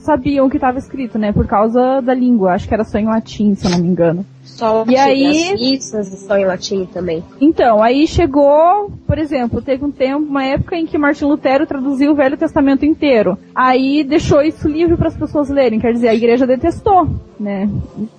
sabiam o que estava escrito, né? Por causa da língua. Acho que era só em latim, se eu não me engano. Só E aí- as missas são em latim também. Então, aí chegou, por exemplo, teve um tempo, uma época em que Martin Lutero traduziu o Velho Testamento inteiro. Aí deixou isso livre para as pessoas lerem, quer dizer, a igreja detestou, né?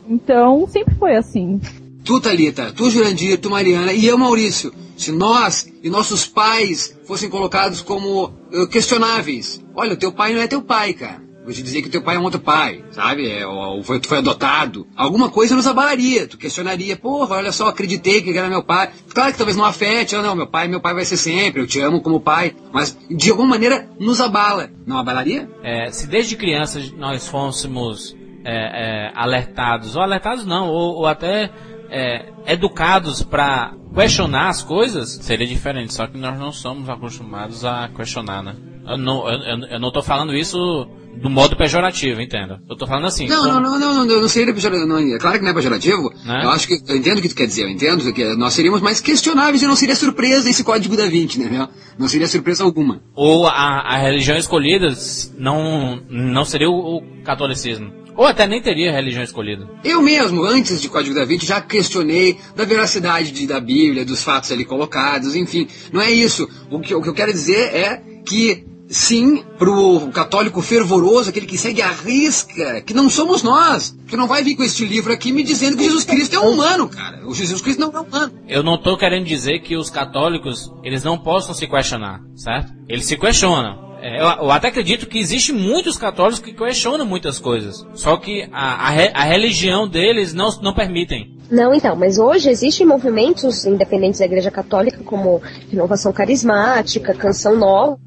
Então, sempre foi assim. Tu, Thalita, tu, Jurandir, tu, Mariana e eu, Maurício. Se nós e nossos pais fossem colocados como eh, questionáveis. Olha, o teu pai não é teu pai, cara. Te dizer que teu pai é um outro pai, sabe? É, ou, foi, tu foi adotado. Alguma coisa nos abalaria. Tu questionaria, porra, olha só, acreditei que era meu pai. Claro que talvez não afete, ah, não, meu pai, meu pai vai ser sempre, eu te amo como pai. Mas, de alguma maneira, nos abala. Não abalaria? É, se desde crianças nós fôssemos é, é, alertados, ou alertados não, ou, ou até é, educados para questionar as coisas, seria diferente. Só que nós não somos acostumados a questionar, né? Eu não, eu- eu não tô falando isso do modo pejorativo, entenda. Eu tô falando assim. Não, como- não, não, não, não, não seria pejorativo. Não, é claro que não é pejorativo. Né? Eu acho que eu entendo o que tu quer dizer, eu entendo que nós seríamos mais questionáveis e não seria surpresa esse código da 20, né? Não seria surpresa alguma. Ou a, a religião escolhida não, não seria o, o catolicismo. Ou até nem teria religião escolhida. Eu mesmo, antes de Código da Vinci, já questionei da veracidade de- da Bíblia, dos fatos ali colocados, enfim. Não é isso. O que, o que eu quero dizer é que, sim, pro católico fervoroso, aquele que segue a risca, que não somos nós. Que não vai vir com este livro aqui me dizendo que Jesus Cristo é um humano, cara. O Jesus Cristo não é humano. Eu não tô querendo dizer que os católicos, eles não possam se questionar, certo? Eles se questionam. É, Eu, eu até acredito que existe muitos católicos que questionam muitas coisas. Só que a, a, re- a religião deles não, não permitem. Não, então, mas hoje existem movimentos independentes da Igreja Católica, como Renovação Carismática, Canção Nova,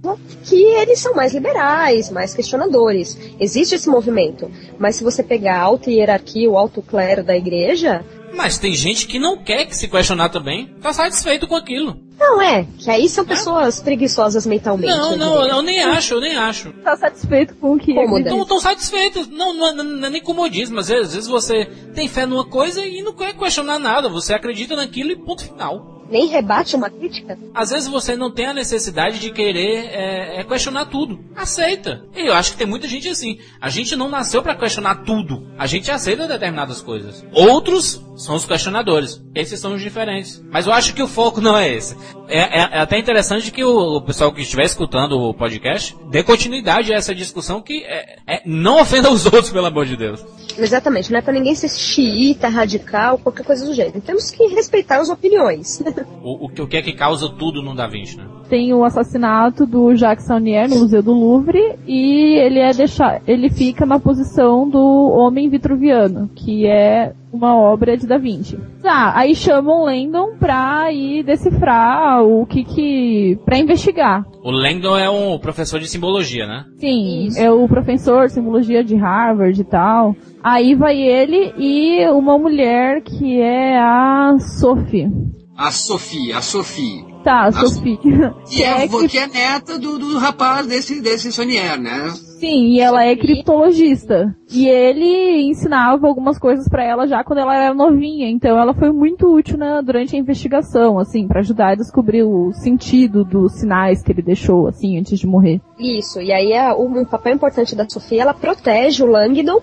que eles são mais liberais, mais questionadores. Existe esse movimento. Mas se você pegar a alta hierarquia, o alto clero da Igreja, Mas tem gente que não quer que se questionar também. Tá satisfeito com aquilo. Não é. Que aí são pessoas preguiçosas mentalmente. Não, eu não, eu nem acho, eu nem acho. Tá satisfeito com o que Cômoda. Não estão satisfeitos. Não, não, é- não é nem comodismo. Às vezes, às vezes você tem fé numa coisa e não quer questionar nada. Você acredita naquilo e ponto final. Nem rebate uma crítica. Às vezes você não tem a necessidade de querer é, é, questionar tudo. Aceita. E eu acho que tem muita gente assim. A gente não nasceu pra questionar tudo. A gente aceita determinadas coisas. Outros são os questionadores. Esses são os diferentes. Mas eu acho que o foco não é esse. É, é- é até interessante que o, pessoal que estiver escutando o podcast dê continuidade a essa discussão que é- é- não ofenda os outros, pelo amor de Deus. Exatamente, não é pra ninguém ser xiita, radical, qualquer coisa do gênero. Temos que respeitar as opiniões. O, o, que- o que é que causa tudo no Da Vinci, né? Tem o assassinato do Jacques Saunier no Museu do Louvre e ele é deixar, ele fica na posição do Homem Vitruviano, que é uma obra de Da Vinci. Tá, aí chamam Landon pra ir decifrar o que que, pra investigar. O Langdon é um professor de simbologia, né? Sim, é o professor de simbologia de Harvard e tal. Aí vai ele e uma mulher que é a Sophie. A Sofia, a Sofia. Tá, a A Sophie. Que é, que- que é neta do, do rapaz desse, desse Sonier, né? Sim, e ela é criptologista. E ele ensinava algumas coisas pra ela já quando ela era novinha, então ela foi muito útil na- durante a investigação, assim, pra ajudar a descobrir o sentido dos sinais que ele deixou, assim, antes de morrer. Isso, e aí um um papel importante da Sofia, ela protege o Langdon,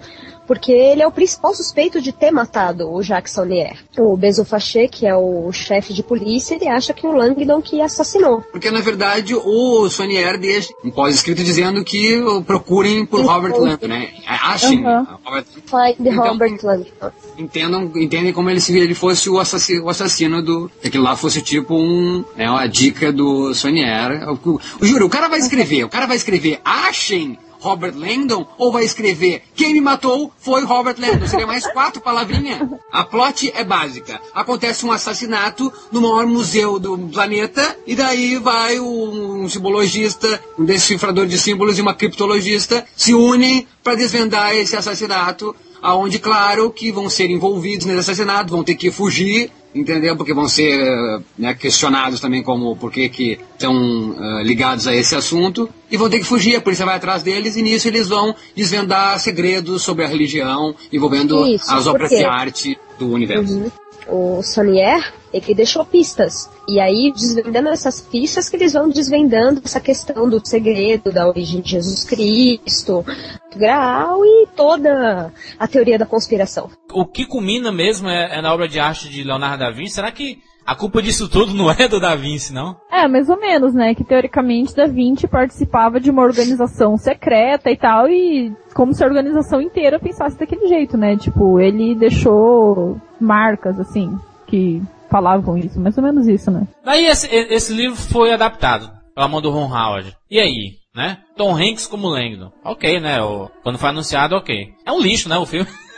porque ele é o principal suspeito de ter matado o Jacques Saunier. O Bezofaché, que é o chefe de polícia, ele acha que o Langdon que assassinou. Porque, na verdade, o Sonier deixa um pós-escrito dizendo que procurem por Robert Landon, né? Achem uh, Robert Find Então- Robert Langdon. entendam, entendem como ele se ele fosse o assassino, o assassino do. Que aquilo lá fosse tipo um. É uma dica do Sonier. Eu, eu, eu juro, o cara vai escrever, o cara vai escrever, achem Robert Langdon, ou vai escrever quem me matou foi Robert Langdon. Seria mais quatro palavrinhas. A plot é básica. Acontece um assassinato no maior museu do planeta, e daí vai um, um simbologista, um decifrador de símbolos e uma criptologista se unem para desvendar esse assassinato aonde claro que vão ser envolvidos nesse assassinato, vão ter que fugir, entendeu? Porque vão ser né, questionados também como por que que estão eh, ligados a esse assunto e vão ter que fugir, a polícia vai atrás deles e nisso eles vão desvendar segredos sobre a religião envolvendo Isso, as obras de arte do universo. Uhum. O Sonier, ele deixou pistas. E aí, desvendando essas pistas, que eles vão desvendando essa questão do segredo, da origem de Jesus Cristo, do Graal e toda a teoria da conspiração. O que culmina mesmo é, é na obra de arte de Leonardo da Vinci. Será que a culpa disso tudo não é do Da Vinci, não? É, mais ou menos, né? Que teoricamente Da Vinci participava de uma organização secreta e tal, e como se a organização inteira pensasse daquele jeito, né? Tipo, ele deixou marcas, assim, que falavam isso, mais ou menos isso, né? Daí esse, esse livro foi adaptado pela mão do Ron Howard. E aí, né? Tom Hanks como Langdon. Ok, né? O, quando foi anunciado, ok. É um lixo, né, o filme.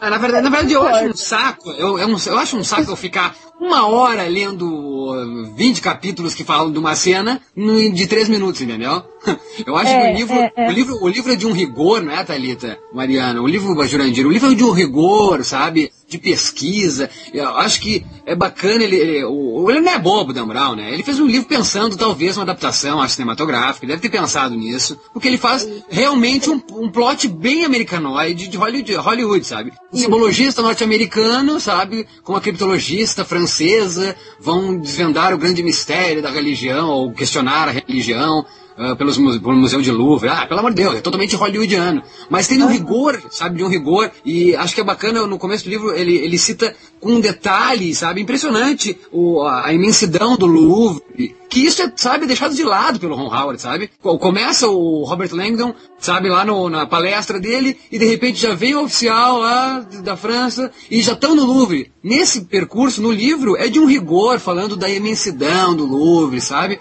Ah, na verdade, na verdade, eu acho um saco. Eu, eu, eu acho um saco eu ficar uma hora lendo 20 capítulos que falam de uma cena de 3 minutos, entendeu? Eu acho é, que o livro, é, é. o livro, o livro é de um rigor, não é, Thalita, Mariana? O livro Jurandir, o livro é de um rigor, sabe? De pesquisa. Eu acho que é bacana ele. Ele, o, ele não é bobo, Dan Brown, né? Ele fez um livro pensando, talvez, uma adaptação cinematográfica. Ele deve ter pensado nisso. Porque ele faz realmente um, um plot bem americanoide de Hollywood, Hollywood sabe? Um simbologista norte-americano, sabe? Com uma criptologista francesa, vão desvendar o grande mistério da religião, ou questionar a religião uh, pelos, pelo Museu de Louvre. Ah, pelo amor de Deus, é totalmente hollywoodiano. Mas tem um rigor, sabe, de um rigor. E acho que é bacana, no começo do livro, ele, ele cita com um detalhe, sabe, impressionante, o, a, a imensidão do Louvre que isso é, sabe, deixado de lado pelo Ron Howard, sabe? Começa o Robert Langdon, sabe, lá no, na palestra dele, e de repente já vem o oficial lá da França, e já estão no Louvre. Nesse percurso, no livro, é de um rigor, falando da imensidão do Louvre, sabe?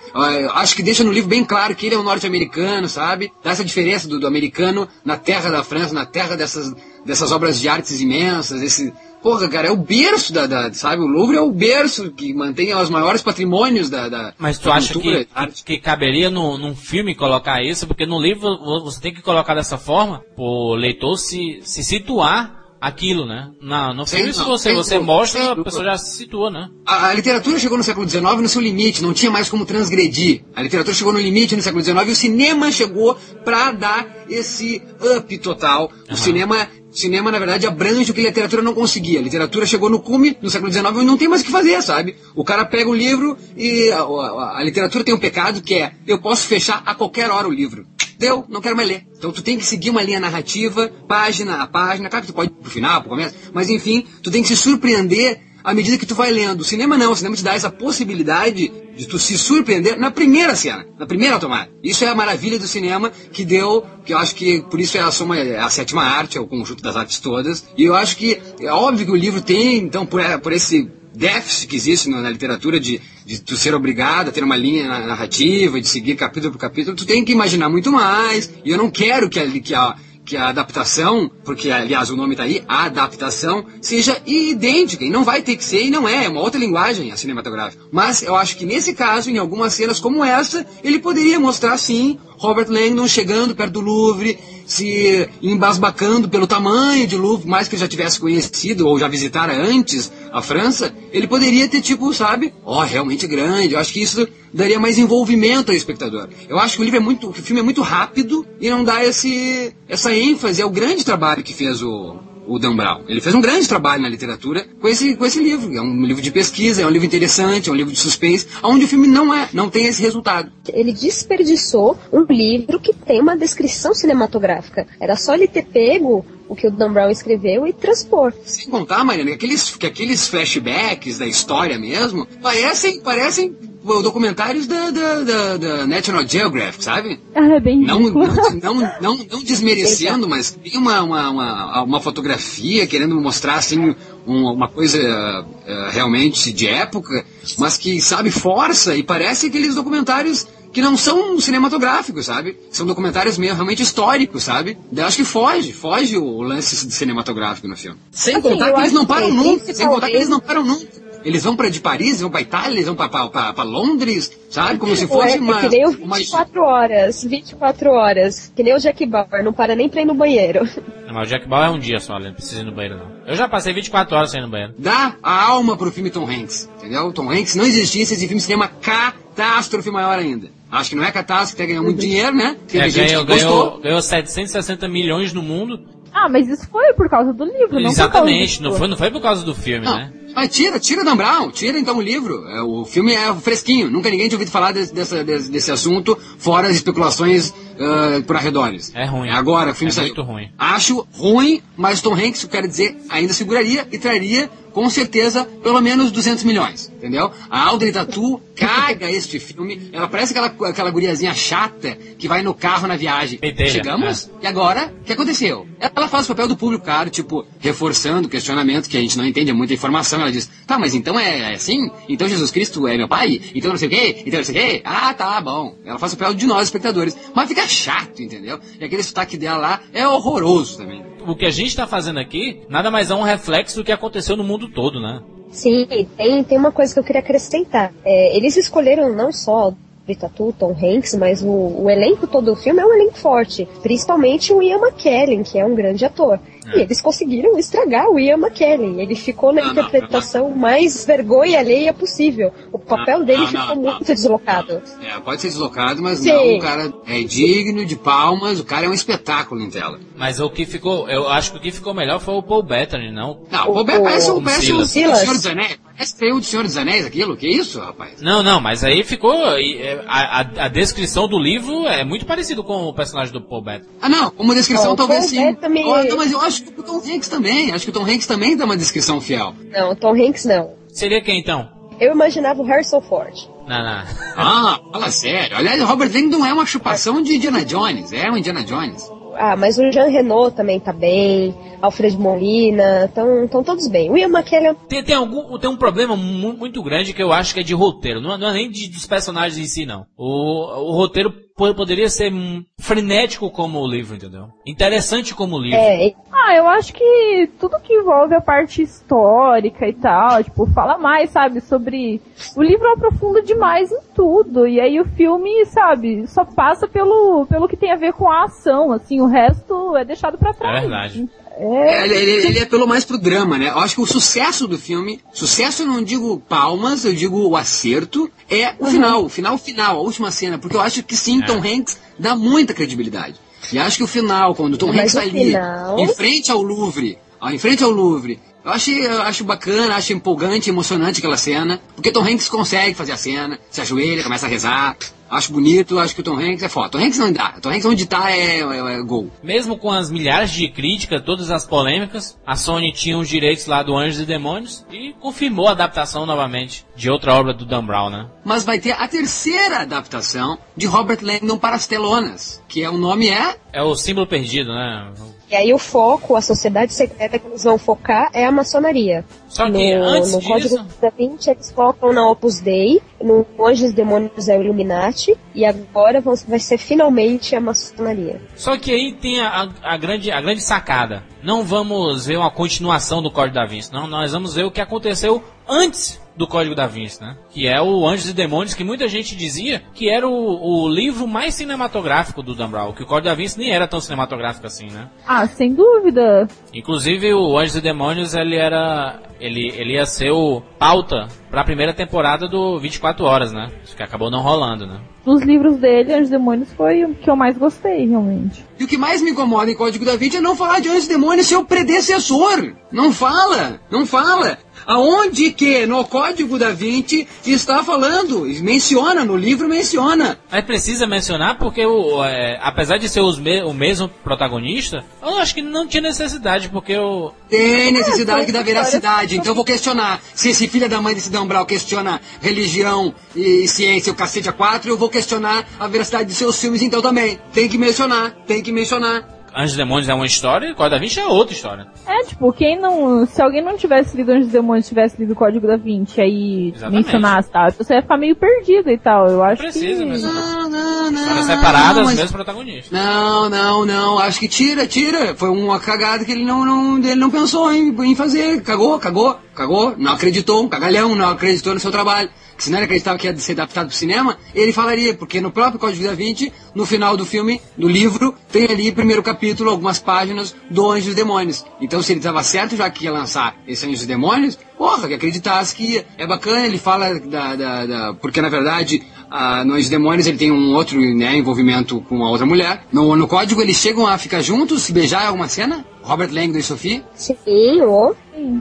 Acho que deixa no livro bem claro que ele é um norte-americano, sabe? Dá essa diferença do, do americano na terra da França, na terra dessas, dessas obras de artes imensas, esse Porra, cara, é o berço da, da, Sabe, o Louvre é o berço que mantém os maiores patrimônios da. da Mas tu acha que, que, que, caberia no, num filme colocar isso? Porque no livro você tem que colocar dessa forma, o leitor se, se situar aquilo, né? Na, no filme, se você, você mostra, a pessoa já se situa, né? A, a, literatura chegou no século XIX no seu limite, não tinha mais como transgredir. A literatura chegou no limite no século XIX e o cinema chegou para dar esse up total. O uhum. cinema cinema, na verdade, abrange o que a literatura não conseguia. A literatura chegou no cume, no século XIX, e não tem mais o que fazer, sabe? O cara pega o livro e a, a, a, literatura tem um pecado que é, eu posso fechar a qualquer hora o livro. Deu, não quero mais ler. Então tu tem que seguir uma linha narrativa, página a página, claro que tu pode ir pro final, pro começo, mas enfim, tu tem que se surpreender à medida que tu vai lendo. O cinema não, o cinema te dá essa possibilidade de tu se surpreender na primeira cena, na primeira tomada. Isso é a maravilha do cinema que deu, que eu acho que por isso é a soma, é a sétima arte, é o conjunto das artes todas. E eu acho que é óbvio que o livro tem, então, por, por esse déficit que existe na, na literatura de, de tu ser obrigado a ter uma linha narrativa, de seguir capítulo por capítulo, tu tem que imaginar muito mais. E eu não quero que a, que a que a adaptação, porque aliás o nome está aí, a adaptação, seja idêntica. E não vai ter que ser, e não é, é uma outra linguagem a cinematográfica. Mas eu acho que nesse caso, em algumas cenas como essa, ele poderia mostrar sim Robert Langdon chegando perto do Louvre, se embasbacando pelo tamanho de Louvre, mais que já tivesse conhecido ou já visitara antes a França, ele poderia ter tipo, sabe, ó, oh, realmente grande. Eu acho que isso daria mais envolvimento ao espectador. Eu acho que o livro é muito, o filme é muito rápido e não dá esse, essa ênfase. É o grande trabalho que fez o, o Dan Brown. Ele fez um grande trabalho na literatura com esse, com esse livro. É um livro de pesquisa, é um livro interessante, é um livro de suspense, onde o filme não é, não tem esse resultado. Ele desperdiçou um livro que tem uma descrição cinematográfica. Era só ele ter pego o que o Dan Brown escreveu e transpor. Sem contar, Mariana, que aqueles, que aqueles flashbacks da história mesmo parecem, parecem documentários da, da, da, da, National Geographic, sabe? Ah, é bem não, não, não, não, não, desmerecendo, mas tem uma, uma, uma, uma, fotografia querendo mostrar assim uma coisa uh, realmente de época, mas que, sabe, força e parece aqueles documentários que não são cinematográficos, sabe? São documentários meio realmente históricos, sabe? Eu acho que foge, foge o lance cinematográfico no filme. Sem assim, contar que eles não param nunca, sem contar que eles não param nunca. Eles vão para de Paris, vão para Itália, eles vão para Londres, sabe? Como se fosse é, uma. É que nem o 24 uma... horas, 24 horas. Que nem o Jack Bauer, não para nem pra ir no banheiro. Não, mas o Jack Bauer é um dia só, ele não precisa ir no banheiro, não. Eu já passei 24 horas sem ir no banheiro. Dá a alma pro filme Tom Hanks, entendeu? Tom Hanks não existisse, esse filme seria uma catástrofe maior ainda. Acho que não é catástrofe, que ganhou muito dinheiro, né? é, ganhou, ganhou, ganhou 760 milhões no mundo. Ah, mas isso foi por causa do livro, não Exatamente, não foi, não foi por causa do filme, não. né? Mas tira, tira Dan Brown, tira então o livro. É, o filme é fresquinho, nunca ninguém tinha ouvido falar desse, dessa, desse, desse assunto, fora as especulações uh, por arredores. É ruim. Agora, o filme É saiu. muito ruim. Acho ruim, mas Tom Hanks, eu quero dizer, ainda seguraria e traria, com certeza, pelo menos 200 milhões, entendeu? A Audrey Tatu caga este filme. Ela parece aquela, aquela guriazinha chata que vai no carro na viagem. Pentelha, Chegamos, e agora, o que aconteceu? Ela faz o papel do público, cara, tipo, reforçando o questionamento que a gente não entende, é muita informação. Ela diz, tá, mas então é assim? Então Jesus Cristo é meu pai? Então não sei o quê? Então não sei o quê? Ah, tá, bom. Ela faz o papel de nós, espectadores. Mas fica chato, entendeu? E aquele sotaque dela lá é horroroso também. O que a gente tá fazendo aqui, nada mais é um reflexo do que aconteceu no mundo todo, né? Sim, tem, tem uma coisa que eu queria acrescentar. É, eles escolheram não só o Tatu, Tom Hanks, mas o, o elenco todo do filme é um elenco forte. Principalmente o Ian McKellen, que é um grande ator. E eles conseguiram estragar o Ian McKellen. Ele ficou na Não, não, interpretação mais vergonha alheia possível. O papel Não, dele não, ficou não, muito não. deslocado. É, pode ser deslocado, mas Sim. não, o cara é digno de palmas, o cara é um espetáculo em tela. Mas o que ficou, eu acho que o que ficou melhor foi o Paul Bettany, não? Não, O- o, Pô, parece, o- o, parece o, Silas. o Senhor dos Anéis. Parece ter o do Senhor dos Anéis aquilo, que isso, rapaz? Não, não, mas aí ficou. é, A, a- a descrição do livro é muito parecido com o personagem do Paul Bettany. Ah, não, uma descrição Não, o talvez Paul sim. Bettany- Oh, não, mas eu acho que o Tom Hanks também. Acho que o Tom Hanks também dá uma descrição fiel. Não, Tom Hanks não. Seria quem então? Eu imaginava o Harrison Ford. Não, não. Ah, fala sério. Aliás, o Robert Langdon é uma chupação de Indiana Jones. É um Indiana Jones. Ah, mas o Jean Renault também tá bem. Alfred Molina, estão todos bem. O Ian McKellen Tem, tem, algum, tem um problema mu- muito grande que eu acho que é de roteiro. Não, é- não é nem de, dos personagens em si, não. O, o roteiro poderia ser frenético como o livro, entendeu? Interessante como o livro. é, Ah, eu acho que tudo que envolve a parte histórica e tal, tipo, fala mais, sabe, sobre. O livro aprofunda demais em tudo. E aí o filme, sabe, só passa pelo, pelo que tem a ver com a ação, assim, o resto é deixado pra trás. É verdade. É, É, Ele, ele- ele é pelo mais pro drama, né? Eu acho que o sucesso do filme, sucesso eu não digo palmas, eu digo o acerto, é o final, o final final, a última cena, porque eu acho que sim, É. Tom Hanks dá muita credibilidade. E acho que o final, quando o Tom Mas Hanks tá o ali, final- em frente ao Louvre, ó, em frente ao Louvre, eu acho, eu acho bacana, acho empolgante, emocionante aquela cena, porque Tom Hanks consegue fazer a cena, se ajoelha, começa a rezar, acho bonito, acho que o Tom Hanks é foda. Tom Hanks não dá, Tom Hanks onde tá é, é- é gol. Mesmo com as milhares de críticas, todas as polêmicas, a Sony tinha os direitos lá do Anjos e Demônios e confirmou a adaptação novamente de outra obra do Dan Brown, né? mas vai ter a terceira adaptação de Robert Langdon para as telonas, que é o nome é É o símbolo perdido, né? E aí o foco, a sociedade secreta que eles vão focar é a maçonaria. Só que no, antes no Código disso- da Vinci eles focam na Opus Dei, no Anjos Demônios é o Illuminati, e agora vão- vai ser finalmente a maçonaria. Só que aí tem a, a- a grande, a grande sacada. Não vamos ver uma continuação do Código da Vinci, não. Nós vamos ver o que aconteceu antes do Código da Vinci, né? Que é o Anjos e Demônios, que muita gente dizia que era o, o livro mais cinematográfico do Dan Brown. Que o Código da Vinci nem era tão cinematográfico assim, né? ah, sem dúvida. Inclusive o Anjos e Demônios ele era ele, ele ia ser o pauta para a primeira temporada do 24 horas, né? Isso que acabou não rolando, né? Dos livros dele, Anjos e Demônios foi o que eu mais gostei, realmente. E o que mais me incomoda em Código da Vinci é não falar de Anjos e Demônios seu predecessor. Não fala, não fala. Aonde que no Código da Vinci está falando? Menciona, no livro menciona. Mas precisa mencionar porque, o, é, apesar de ser os me- o mesmo protagonista, eu acho que não tinha necessidade, porque o. Tem necessidade É, tem veracidade. Então eu vou questionar. Se esse filho da mãe desse Dan Brown questiona religião e ciência, o cacete a quatro, eu vou questionar a veracidade de seus filmes então também. Tem que mencionar, tem que mencionar. Anjos e Demônios é uma história e Código da Vinci é outra história. É, tipo, quem não. Se alguém não tivesse lido Anjos e Demônios, tivesse lido o Código da Vinci aí Exatamente. mencionasse, tá? Você ia ficar meio perdido e tal. Eu acho Precisa que. mencionar. Não, não, não. Histórias separadas, não, mas- mesmos protagonistas. Não, não, não. Acho que tira, tira. Foi uma cagada que ele não, não, ele não pensou em, em fazer. Cagou, cagou, cagou. Não acreditou, um cagalhão, não acreditou no seu trabalho. Que se não ele acreditava que ia ser adaptado para cinema, ele falaria, porque no próprio Código da Vinci, no final do filme, do livro, tem ali, primeiro capítulo, algumas páginas do Anjos e Demônios. Então, se ele estava certo já que ia lançar esse Anjos e Demônios, porra, que acreditasse que ia. É bacana, ele fala da, da, da- Porque, na verdade, a, no Anjos Demônios ele tem um outro né, envolvimento com a outra mulher. No, no código eles chegam a ficar juntos, se beijar em alguma cena? Robert Langdon e Sophie? Sim, ó.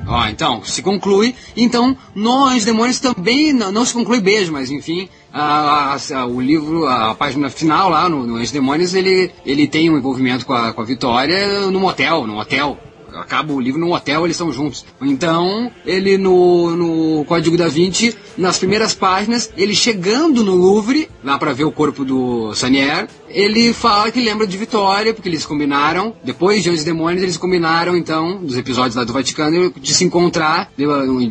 Ó, então, se conclui. Então, no Anjos Demônios também não, não se conclui beijo, mas enfim, a, a, o livro, a página final lá no, no Demônios, ele, ele tem um envolvimento com a, com a Vitória no motel, no hotel acaba o livro num hotel, eles estão juntos. Então, ele no, no Código da Vinci, nas primeiras páginas, ele chegando no Louvre, lá para ver o corpo do Sanier, ele fala que lembra de Vitória, porque eles combinaram, depois de Anjos e Demônios, eles combinaram, então, dos episódios lá do Vaticano, de se encontrar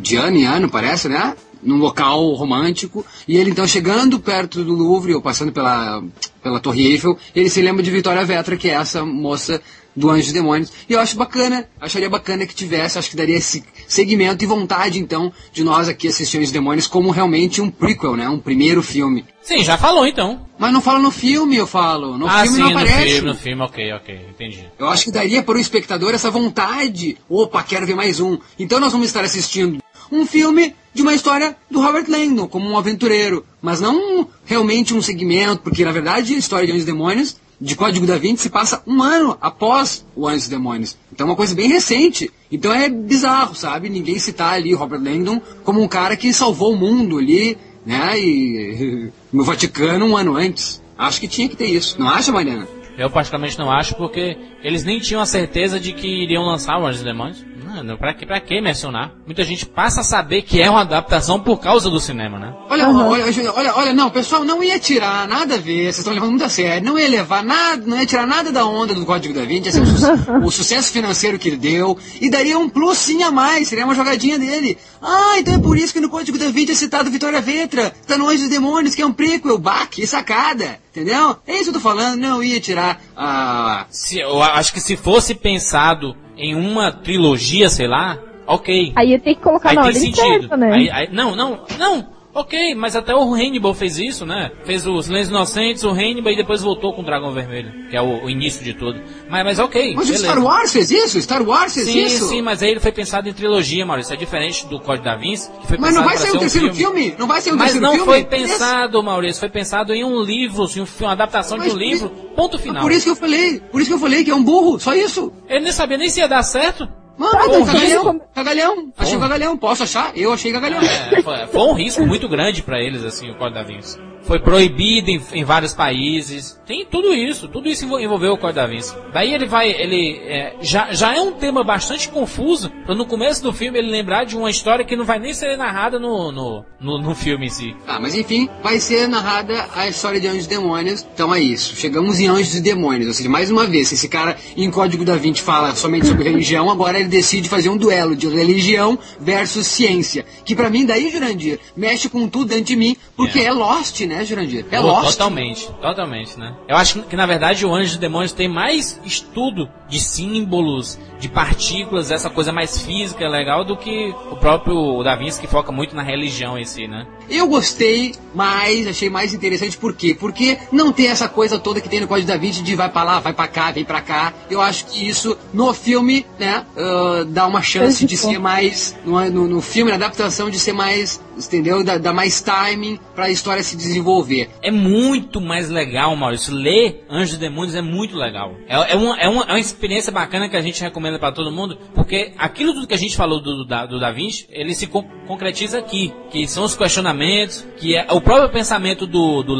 de ano em ano, parece, né? Num local romântico, e ele então chegando perto do Louvre, ou passando pela, pela Torre Eiffel, ele se lembra de Vitória Vetra, que é essa moça do Anjos e Demônios. E eu acho bacana, acharia bacana que tivesse, acho que daria esse segmento e vontade, então, de nós aqui assistir Anjos e Demônios como realmente um prequel, né? Um primeiro filme. Sim, já falou então. Mas não fala no filme, eu falo. No ah, filme sim, não aparece. No filme, no filme, ok, ok, entendi. Eu acho que daria para o espectador essa vontade. Opa, quero ver mais um. Então nós vamos estar assistindo um filme de uma história do Robert Langdon, como um aventureiro. Mas não realmente um segmento, porque na verdade a história de Anjos e Demônios de Código da Vinci se passa um ano após o Anjos e Demônios. Então é uma coisa bem recente. Então é bizarro, sabe? Ninguém citar ali Robert Langdon como um cara que salvou o mundo ali, né? E no Vaticano um ano antes. Acho que tinha que ter isso. Não acha, Mariana? Eu particularmente não acho, porque eles nem tinham a certeza de que iriam lançar o Anjos e Demônios. Mano, pra que, pra que mencionar? Muita gente passa a saber que é uma adaptação por causa do cinema, né? Olha, uhum. olha, olha, olha, não, pessoal, não ia tirar nada a ver, vocês estão levando muito a sério, não ia levar nada, não ia tirar nada da onda do Código da Vinci, ia o, o, sucesso financeiro que ele deu, e daria um plusinho a mais, seria uma jogadinha dele. Ah, então é por isso que no Código da Vinci é citado Vitória Vetra, tá no Anjos Demônios, que é um prequel, baque, sacada, entendeu? É isso que eu tô falando, não ia tirar a... Se, eu acho que se fosse pensado em uma trilogia, sei lá, ok. Aí ia ter que colocar aí na tem ordem sentido. certa, né? Aí, aí, não, não, não. Ok, mas até o Hannibal fez isso, né? Fez os Silêncios Inocentes, o Hannibal e depois voltou com o Dragão Vermelho, que é o, o início de tudo. Mas, mas ok. Mas beleza. o Star Wars fez isso? Star Wars fez sim, isso? Sim, sim, mas aí ele foi pensado em trilogia, Maurício. É diferente do Código da Vinci, que foi Mas não pensado vai pra sair ser o terceiro um filme. filme? Não vai sair o Mas terceiro não filme? foi Esse- pensado, Maurício. Foi pensado em um livro, um filme, uma adaptação de Mas um por livro. Ponto Mas final. Por isso que eu falei, por isso que eu falei que é um burro, só isso. Ele nem sabia nem se ia dar certo. Mano, então, mas cagalhão, isso- cagalhão. Achei Porra. cagalhão, posso achar? Eu achei cagalhão. É, foi, foi um risco muito grande pra eles, assim, o Código da Vinci. Foi proibido em, em vários países. Tem tudo isso, tudo isso envol- envolveu o Código da Vinci. Daí ele vai, ele é, já, já é um tema bastante confuso, pra no começo do filme ele lembrar de uma história que não vai nem ser narrada no, no, no, no filme em si. Ah, mas enfim, vai ser narrada a história de Anjos e Demônios. Então é isso. Chegamos em Anjos e Demônios. Ou seja, mais uma vez, se esse cara em Código da Vinci fala somente sobre religião, agora ele decide fazer um duelo de religião versus ciência. Que pra mim, daí, Jurandir, mexe com tudo dentro de mim, porque é, Lost, né, Jurandir? É Pô, Lost. Totalmente, totalmente, né? Eu acho que, na verdade, o Anjos e Demônios tem mais estudo de símbolos, de partículas, essa coisa mais física, legal, do que o próprio Da Vinci, que foca muito na religião em si, né? Eu gostei mais, achei mais interessante, por quê? Porque não tem essa coisa toda que tem no Código da Vinci de vai pra lá, vai pra cá, vem pra cá. Eu acho que isso, no filme, né, ah, dá uma chance de ser mais, no, no, no filme, na adaptação, de ser mais, entendeu? Dá, dá mais timing pra história se desenvolver. É muito mais legal, Maurício. Ler Anjos e Demônios é muito legal. É, é, uma, é, uma, é uma experiência bacana que a gente recomenda pra todo mundo, porque aquilo tudo que a gente falou do, do, da- do Da Vinci, ele se con- concretiza aqui, que são os questionamentos, que é o próprio pensamento do, do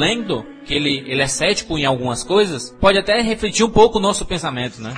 que ele, ele é cético em algumas coisas, pode até refletir um pouco o nosso pensamento, né?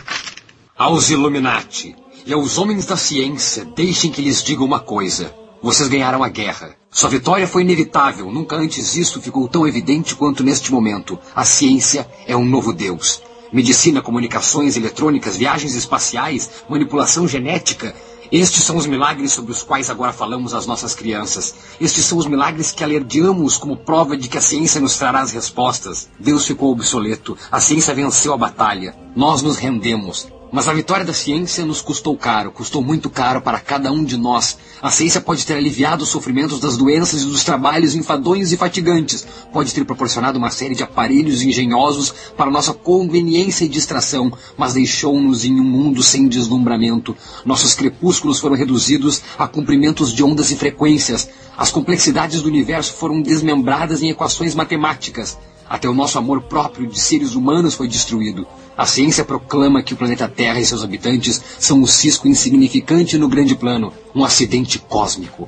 Aos Illuminati e aos homens da ciência, deixem que lhes diga uma coisa. Vocês ganharam a guerra. Sua vitória foi inevitável. Nunca antes isso ficou tão evidente quanto neste momento. A ciência é um novo Deus. Medicina, comunicações eletrônicas, viagens espaciais, manipulação genética. Estes são os milagres sobre os quais agora falamos às nossas crianças. Estes são os milagres que alerdiamos como prova de que a ciência nos trará as respostas. Deus ficou obsoleto. A ciência venceu a batalha. Nós nos rendemos. Mas a vitória da ciência nos custou caro, custou muito caro para cada um de nós. A ciência pode ter aliviado os sofrimentos das doenças e dos trabalhos enfadonhos e fatigantes, pode ter proporcionado uma série de aparelhos engenhosos para nossa conveniência e distração, mas deixou-nos em um mundo sem deslumbramento. Nossos crepúsculos foram reduzidos a comprimentos de ondas e frequências. As complexidades do universo foram desmembradas em equações matemáticas. Até o nosso amor próprio de seres humanos foi destruído. A ciência proclama que o planeta Terra e seus habitantes são um cisco insignificante no grande plano, um acidente cósmico.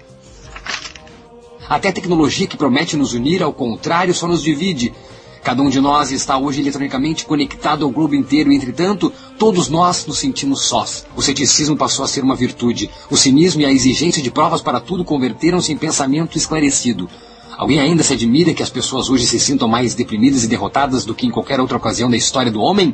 Até a tecnologia que promete nos unir, ao contrário, só nos divide. Cada um de nós está hoje eletronicamente conectado ao globo inteiro entretanto, todos nós nos sentimos sós. O ceticismo passou a ser uma virtude. O cinismo e a exigência de provas para tudo converteram-se em pensamento esclarecido. Alguém ainda se admira que as pessoas hoje se sintam mais deprimidas e derrotadas do que em qualquer outra ocasião da história do homem?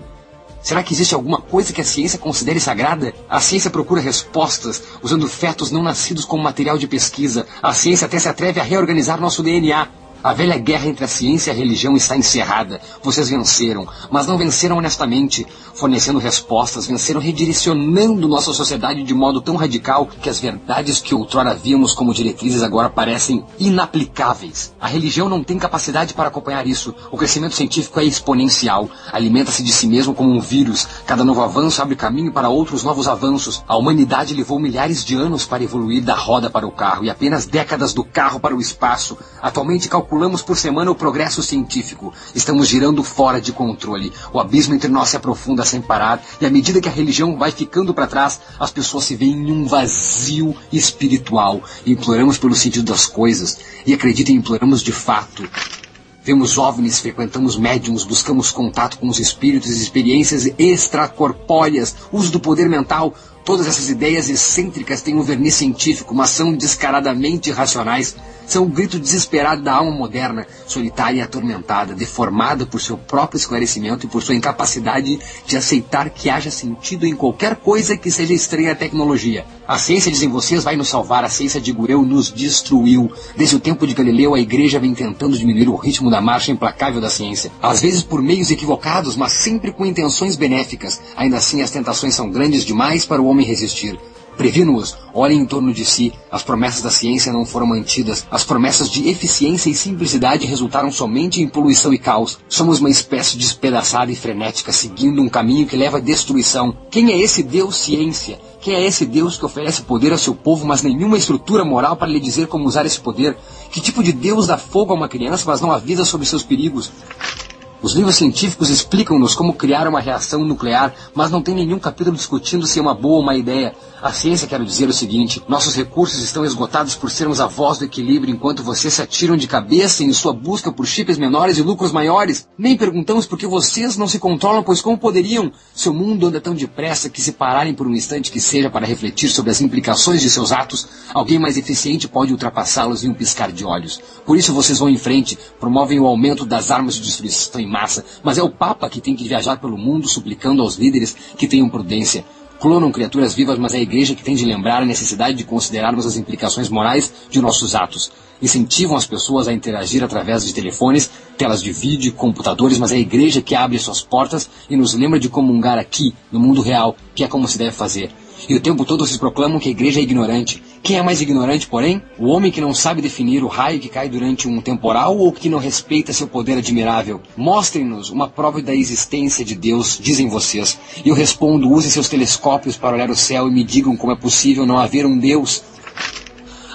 Será que existe alguma coisa que a ciência considere sagrada? A ciência procura respostas usando fetos não nascidos como material de pesquisa. A ciência até se atreve a reorganizar nosso DNA. A velha guerra entre a ciência e a religião está encerrada. Vocês venceram, mas não venceram honestamente, fornecendo respostas, venceram redirecionando nossa sociedade de modo tão radical que as verdades que outrora víamos como diretrizes agora parecem inaplicáveis. A religião não tem capacidade para acompanhar isso. O crescimento científico é exponencial, alimenta-se de si mesmo como um vírus. Cada novo avanço abre caminho para outros novos avanços. A humanidade levou milhares de anos para evoluir da roda para o carro e apenas décadas do carro para o espaço. Atualmente calculamos calculamos por semana o progresso científico. Estamos girando fora de controle. O abismo entre nós se aprofunda sem parar, e à medida que a religião vai ficando para trás, as pessoas se veem em um vazio espiritual. Imploramos pelo sentido das coisas, e acreditem, imploramos de fato. Vemos ovnis, frequentamos médiums, buscamos contato com os espíritos, experiências extracorpóreas, uso do poder mental. Todas essas ideias excêntricas têm um verniz científico, mas são descaradamente irracionais. São o grito desesperado da alma moderna, solitária e atormentada, deformada por seu próprio esclarecimento e por sua incapacidade de aceitar que haja sentido em qualquer coisa que seja estranha à tecnologia. A ciência, dizem vocês, vai nos salvar, a ciência de Gureu nos destruiu. Desde o tempo de Galileu, a igreja vem tentando diminuir o ritmo da marcha implacável da ciência. Às vezes por meios equivocados, mas sempre com intenções benéficas. Ainda assim, as tentações são grandes demais para o homem resistir. Previno-os, olhem em torno de si. As promessas da ciência não foram mantidas. As promessas de eficiência e simplicidade resultaram somente em poluição e caos. Somos uma espécie despedaçada e frenética, seguindo um caminho que leva à destruição. Quem é esse Deus ciência? Quem é esse Deus que oferece poder ao seu povo, mas nenhuma estrutura moral para lhe dizer como usar esse poder? Que tipo de Deus dá fogo a uma criança, mas não avisa sobre seus perigos? Os livros científicos explicam-nos como criar uma reação nuclear, mas não tem nenhum capítulo discutindo se é uma boa ou uma ideia. A ciência quer dizer o seguinte: nossos recursos estão esgotados por sermos a voz do equilíbrio enquanto vocês se atiram de cabeça em sua busca por chips menores e lucros maiores. Nem perguntamos por que vocês não se controlam, pois como poderiam? Seu mundo anda tão depressa que se pararem por um instante que seja para refletir sobre as implicações de seus atos, alguém mais eficiente pode ultrapassá-los em um piscar de olhos. Por isso vocês vão em frente, promovem o aumento das armas de destruição em massa, mas é o Papa que tem que viajar pelo mundo suplicando aos líderes que tenham prudência. Clonam criaturas vivas, mas é a igreja que tem de lembrar a necessidade de considerarmos as implicações morais de nossos atos. Incentivam as pessoas a interagir através de telefones, telas de vídeo, computadores, mas é a igreja que abre suas portas e nos lembra de comungar aqui, no mundo real, que é como se deve fazer. E o tempo todo vocês proclamam que a igreja é ignorante. Quem é mais ignorante, porém? O homem que não sabe definir o raio que cai durante um temporal ou que não respeita seu poder admirável? Mostrem-nos uma prova da existência de Deus, dizem vocês. E eu respondo: usem seus telescópios para olhar o céu e me digam como é possível não haver um Deus.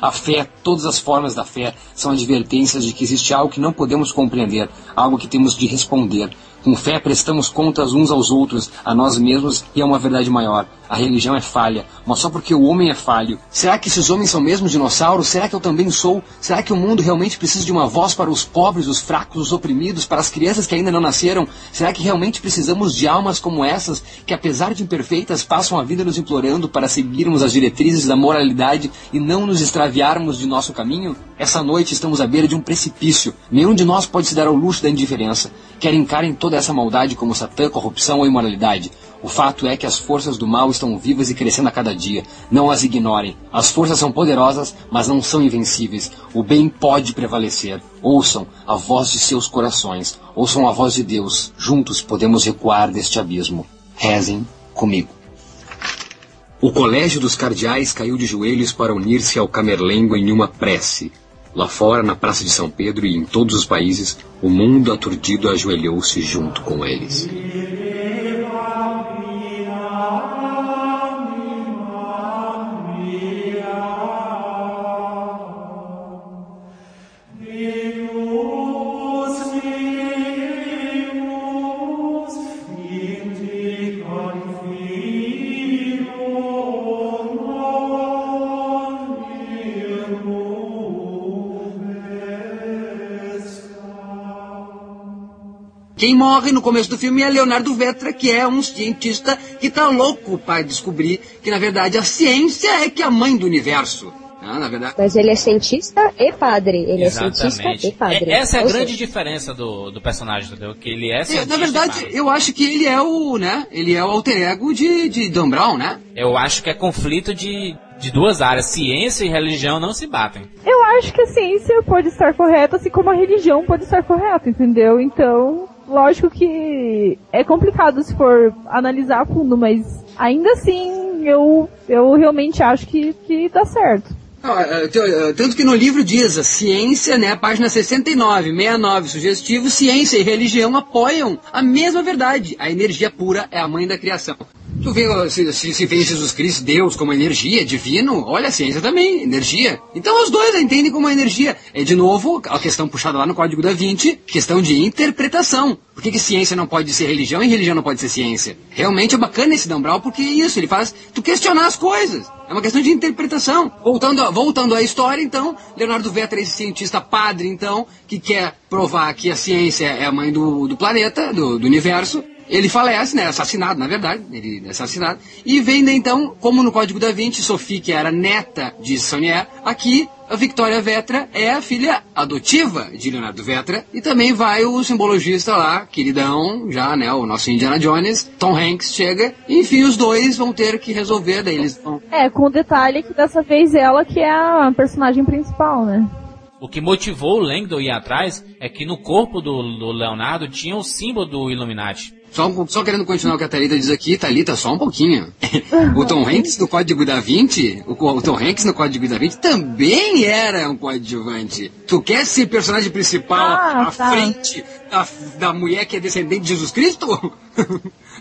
A fé, todas as formas da fé, são advertências de que existe algo que não podemos compreender, algo que temos de responder. Com fé prestamos contas uns aos outros, a nós mesmos e a uma verdade maior. A religião é falha, mas só porque o homem é falho. Será que esses homens são mesmo dinossauros? Será que eu também sou? Será que o mundo realmente precisa de uma voz para os pobres, os fracos, os oprimidos, para as crianças que ainda não nasceram? Será que realmente precisamos de almas como essas, que apesar de imperfeitas, passam a vida nos implorando para seguirmos as diretrizes da moralidade e não nos extraviarmos de nosso caminho? Essa noite estamos à beira de um precipício. Nenhum de nós pode se dar ao luxo da indiferença. Quer encarem toda essa maldade como satã, corrupção ou imoralidade. O fato é que as forças do mal estão vivas e crescendo a cada dia. Não as ignorem. As forças são poderosas, mas não são invencíveis. O bem pode prevalecer. Ouçam a voz de seus corações. Ouçam a voz de Deus. Juntos podemos recuar deste abismo. Rezem comigo. O colégio dos cardeais caiu de joelhos para unir-se ao Camerlengo em uma prece. Lá fora, na Praça de São Pedro e em todos os países, o mundo aturdido ajoelhou-se junto com eles. Quem morre no começo do filme é Leonardo Vetra, que é um cientista que está louco para descobrir que, na verdade, a ciência é que é a mãe do universo. Ah, na verdade. Mas ele é cientista e padre. Ele Exatamente. é cientista e padre. É- essa é a Ou grande seja, diferença do, do personagem, entendeu? Que ele é É, cientista na e verdade, padre. eu acho que ele é o, né? Ele é o alter ego de, de Dan Brown, né? Eu acho que é conflito de, de duas áreas. Ciência e religião não se batem. Eu acho que a ciência pode estar correta, assim como a religião pode estar correta, entendeu? Então, lógico que é complicado se for analisar a fundo, mas ainda assim eu, eu realmente acho que, que dá certo. É, te- é, Tanto que no livro diz, a ciência, né, página 69, 69, sugestivo, ciência e religião apoiam a mesma verdade. A energia pura é a mãe da criação. Tu vê, se, se, se vê Jesus Cristo, Deus, como energia, divino, olha a ciência também, energia. Então os dois entendem como energia. É de novo a questão puxada lá no Código da Vinci, questão de interpretação. Por que, que ciência não pode ser religião e religião não pode ser ciência? Realmente é bacana esse Dan Brown, porque é isso, ele faz tu questionar as coisas. É uma questão de interpretação. Voltando, a- voltando à história, então, Leonardo Vetra esse cientista padre, então, que quer provar que a ciência é a mãe do, do planeta, do, do universo. Ele falece, né? Assassinado, na verdade. Ele é assassinado. E vem, então, como no Código da Vinci, Sophie, que era neta de Saunier, aqui a Victoria Vetra é a filha adotiva de Leonardo Vetra. E também vai o simbologista lá, queridão, já, né? O nosso Indiana Jones, Tom Hanks chega. E, enfim, os dois vão ter que resolver, daí eles vão. É, com o detalhe que dessa vez ela que é a personagem principal, né? O que motivou o Langdon ir atrás é que no corpo do, do Leonardo tinha o símbolo do Illuminati. Só, um- só querendo continuar o que a Thalita diz aqui, Thalita, só um pouquinho. o Tom Hanks no Código da Vinci, o, o Tom Hanks no Código da Vinci também era um coadjuvante. Tu quer ser personagem principal Ah, à tá. frente da, da mulher que é descendente de Jesus Cristo?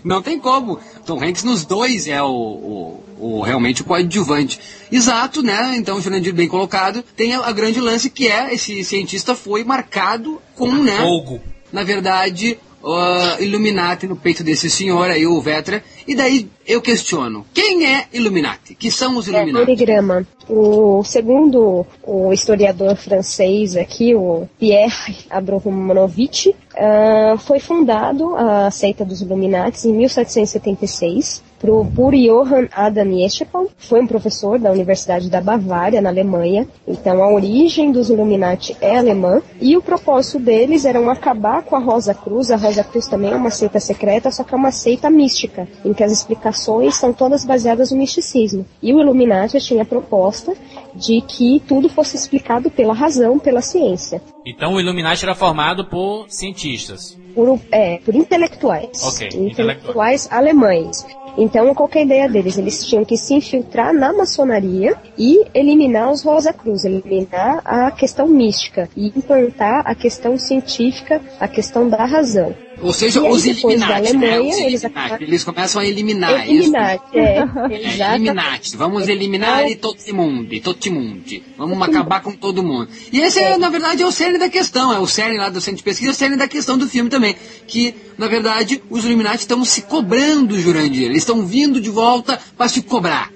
Não tem como. Tom Hanks nos dois é o, o- o- realmente o coadjuvante. Exato, né? Então, o Jurandir bem colocado. Tem a, a grande lance que é, esse cientista foi marcado com, né? Fogo. na verdade, uh, Illuminati no peito desse senhor aí, o Vetra. E daí eu questiono, quem é Illuminati? Que são os É, Illuminati? poligrama. O segundo o historiador francês aqui, o Pierre Abramovich, ah, foi fundado a seita dos Illuminati em 1776 pro- por Johann Adam Yeşilpal, foi um professor da Universidade da Bavária, na Alemanha. Então, a origem dos Illuminati é alemã e o propósito deles era um acabar com a Rosa Cruz. A Rosa Cruz também é uma seita secreta, só que é uma seita mística, em que as explicações são todas baseadas no misticismo. E o Illuminati tinha a proposta de que tudo fosse explicado pela razão, pela ciência. Então o Illuminati era formado por cientistas. Por, é, por intelectuais. Ok, intelectuais alemães. Então, qual é a ideia deles? Eles tinham que se infiltrar na maçonaria e eliminar os Rosa Cruz, eliminar a questão mística e implantar a questão científica, a questão da razão. Ou seja, E aí, os Illuminati, né? Os eles Illuminati. acabaram- Eles começam a eliminar. Eliminar, é, Isso. exatamente. Illuminati. Vamos eliminar e todo mundo, todo mundo. Vamos acabar com todo mundo. E esse, é, na verdade, é o cerne da questão. É o cerne lá do centro de pesquisa, é o cerne da questão do filme também. Que, na verdade, os Illuminati estão se cobrando, Jurandir. Eles estão vindo de volta para se cobrar.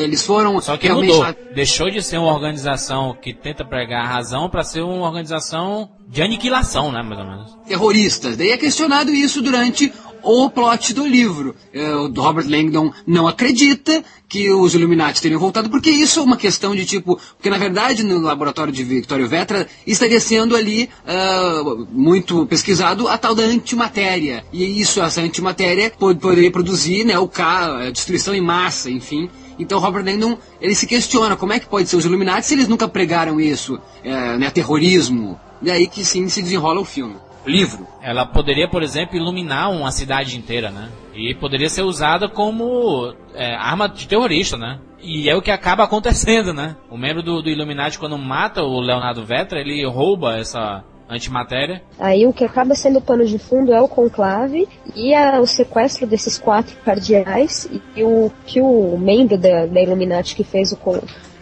Eles foram Só que realmente mudou. Deixou de ser uma organização que tenta pregar a razão para ser uma organização de aniquilação, né, mais ou menos. terroristas. Daí é questionado isso durante o plot do livro. É, O Robert Langdon não acredita que os Illuminati teriam voltado, porque isso é uma questão de tipo. Porque na verdade no laboratório de Victorio Vetra estaria sendo ali ah, muito pesquisado a tal da antimatéria. E isso, essa antimatéria, pod- poderia produzir né, o K, a destruição em massa, enfim. Então Robert Langdon ele se questiona como é que pode ser os Illuminati se eles nunca pregaram isso, é, né, terrorismo. E aí que sim se desenrola o filme. livro. Ela poderia, por exemplo, iluminar uma cidade inteira, né? E poderia ser usada como é, arma de terrorista, né? E é o que acaba acontecendo, né? O membro do, do Illuminati, quando mata o Leonardo Vetra, ele rouba essa antimatéria. Aí o que acaba sendo o pano de fundo é o conclave e a, o sequestro desses quatro cardeais e o que o membro da, da Illuminati que fez o,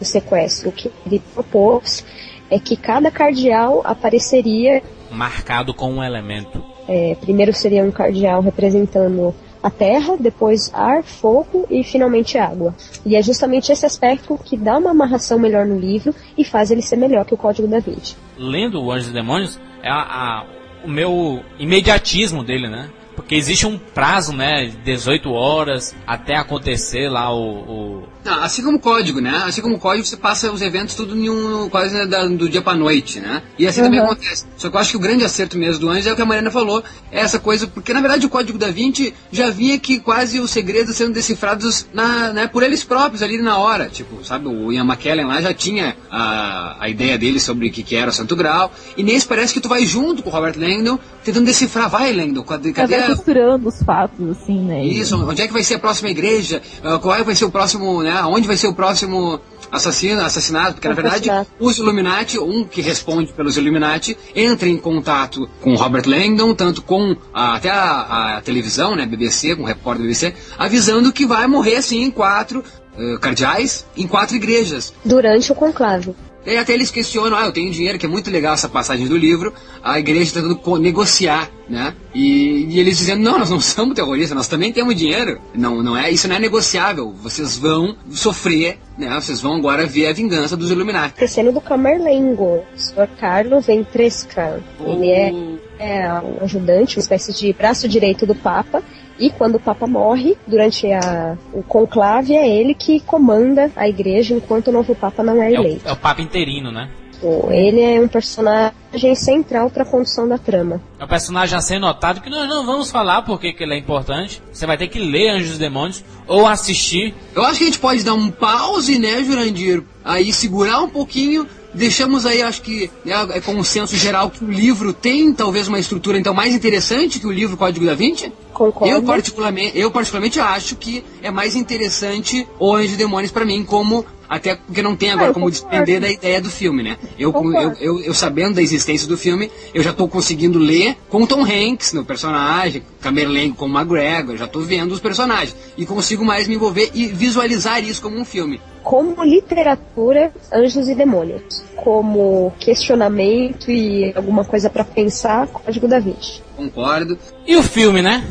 o sequestro, o que ele propôs é que cada cardeal apareceria marcado com um elemento. É, primeiro seria um cardeal representando a terra, depois ar, fogo e finalmente água. E é justamente esse aspecto que dá uma amarração melhor no livro e faz ele ser melhor que o Código da Vinci. Lendo o Anjos e Demônios, é a, a, o meu imediatismo dele, né? Porque existe um prazo, né? 18 horas até acontecer lá o, o não, assim como o código, né? Assim como o código, você passa os eventos tudo em um, quase né, da, do dia pra noite, né? E assim uhum. também acontece. Só que eu acho que o grande acerto mesmo do Anjos é o que a Mariana falou, é essa coisa, porque na verdade o código da Vinci já vinha que quase os segredos sendo decifrados na, né, por eles próprios ali na hora. Tipo, sabe, o Ian McKellen lá já tinha a, a ideia dele sobre o que, que era o Santo Grau. E nesse parece que tu vai junto com o Robert Langdon, tentando decifrar. Vai, Langdon, cadê? cadê vai costurando os fatos, assim, né? Isso, onde é que vai ser a próxima igreja? Uh, qual é, vai ser o próximo, né? Onde vai ser o próximo assassino, assassinado, porque na verdade os Illuminati, um que responde pelos Illuminati, entra em contato com Robert Langdon, tanto com a, até a, a, televisão, né, BBC, com o repórter do BBC, avisando que vai morrer assim em quatro uh, cardeais, em quatro igrejas. Durante o conclave. E até eles questionam, ah, eu tenho dinheiro, que é muito legal essa passagem do livro, a igreja tentando negociar, né? E, e, eles dizendo, não, nós não somos terroristas, nós também temos dinheiro. Não, não é, isso não é negociável. Vocês vão sofrer, né? Vocês vão agora ver a vingança dos Illuminati. Crescendo do Camerlengo, o Sr. Carlos Ventresca. Oh. Ele é, é um ajudante, uma espécie de braço direito do Papa, e quando o Papa morre, durante a, o conclave, é ele que comanda a igreja enquanto o novo Papa não é eleito. É o, é o Papa interino, né? Ele é um personagem central para a condução da trama. É um personagem a ser notado que nós não vamos falar porque que ele é importante. Você vai ter que ler Anjos e Demônios ou assistir. Eu acho que a gente pode dar um pause, né, Jurandir? Aí segurar um pouquinho deixamos aí, acho que né, é consenso geral que o livro tem talvez uma estrutura então mais interessante que o livro Código da Vinci. Concordo. Eu particularmente, eu particularmente acho que é mais interessante o Anjo e Demônios para mim como até porque não tem agora ah, como despender da ideia do filme, né? Eu, eu, eu, eu, sabendo da existência do filme, eu já estou conseguindo ler com Tom Hanks no personagem, Camerlengo com McGregor, já estou vendo os personagens e consigo mais me envolver e visualizar isso como um filme. Como literatura, Anjos e Demônios. Como questionamento e alguma coisa para pensar, Código da Vinci. Concordo. E o filme, né?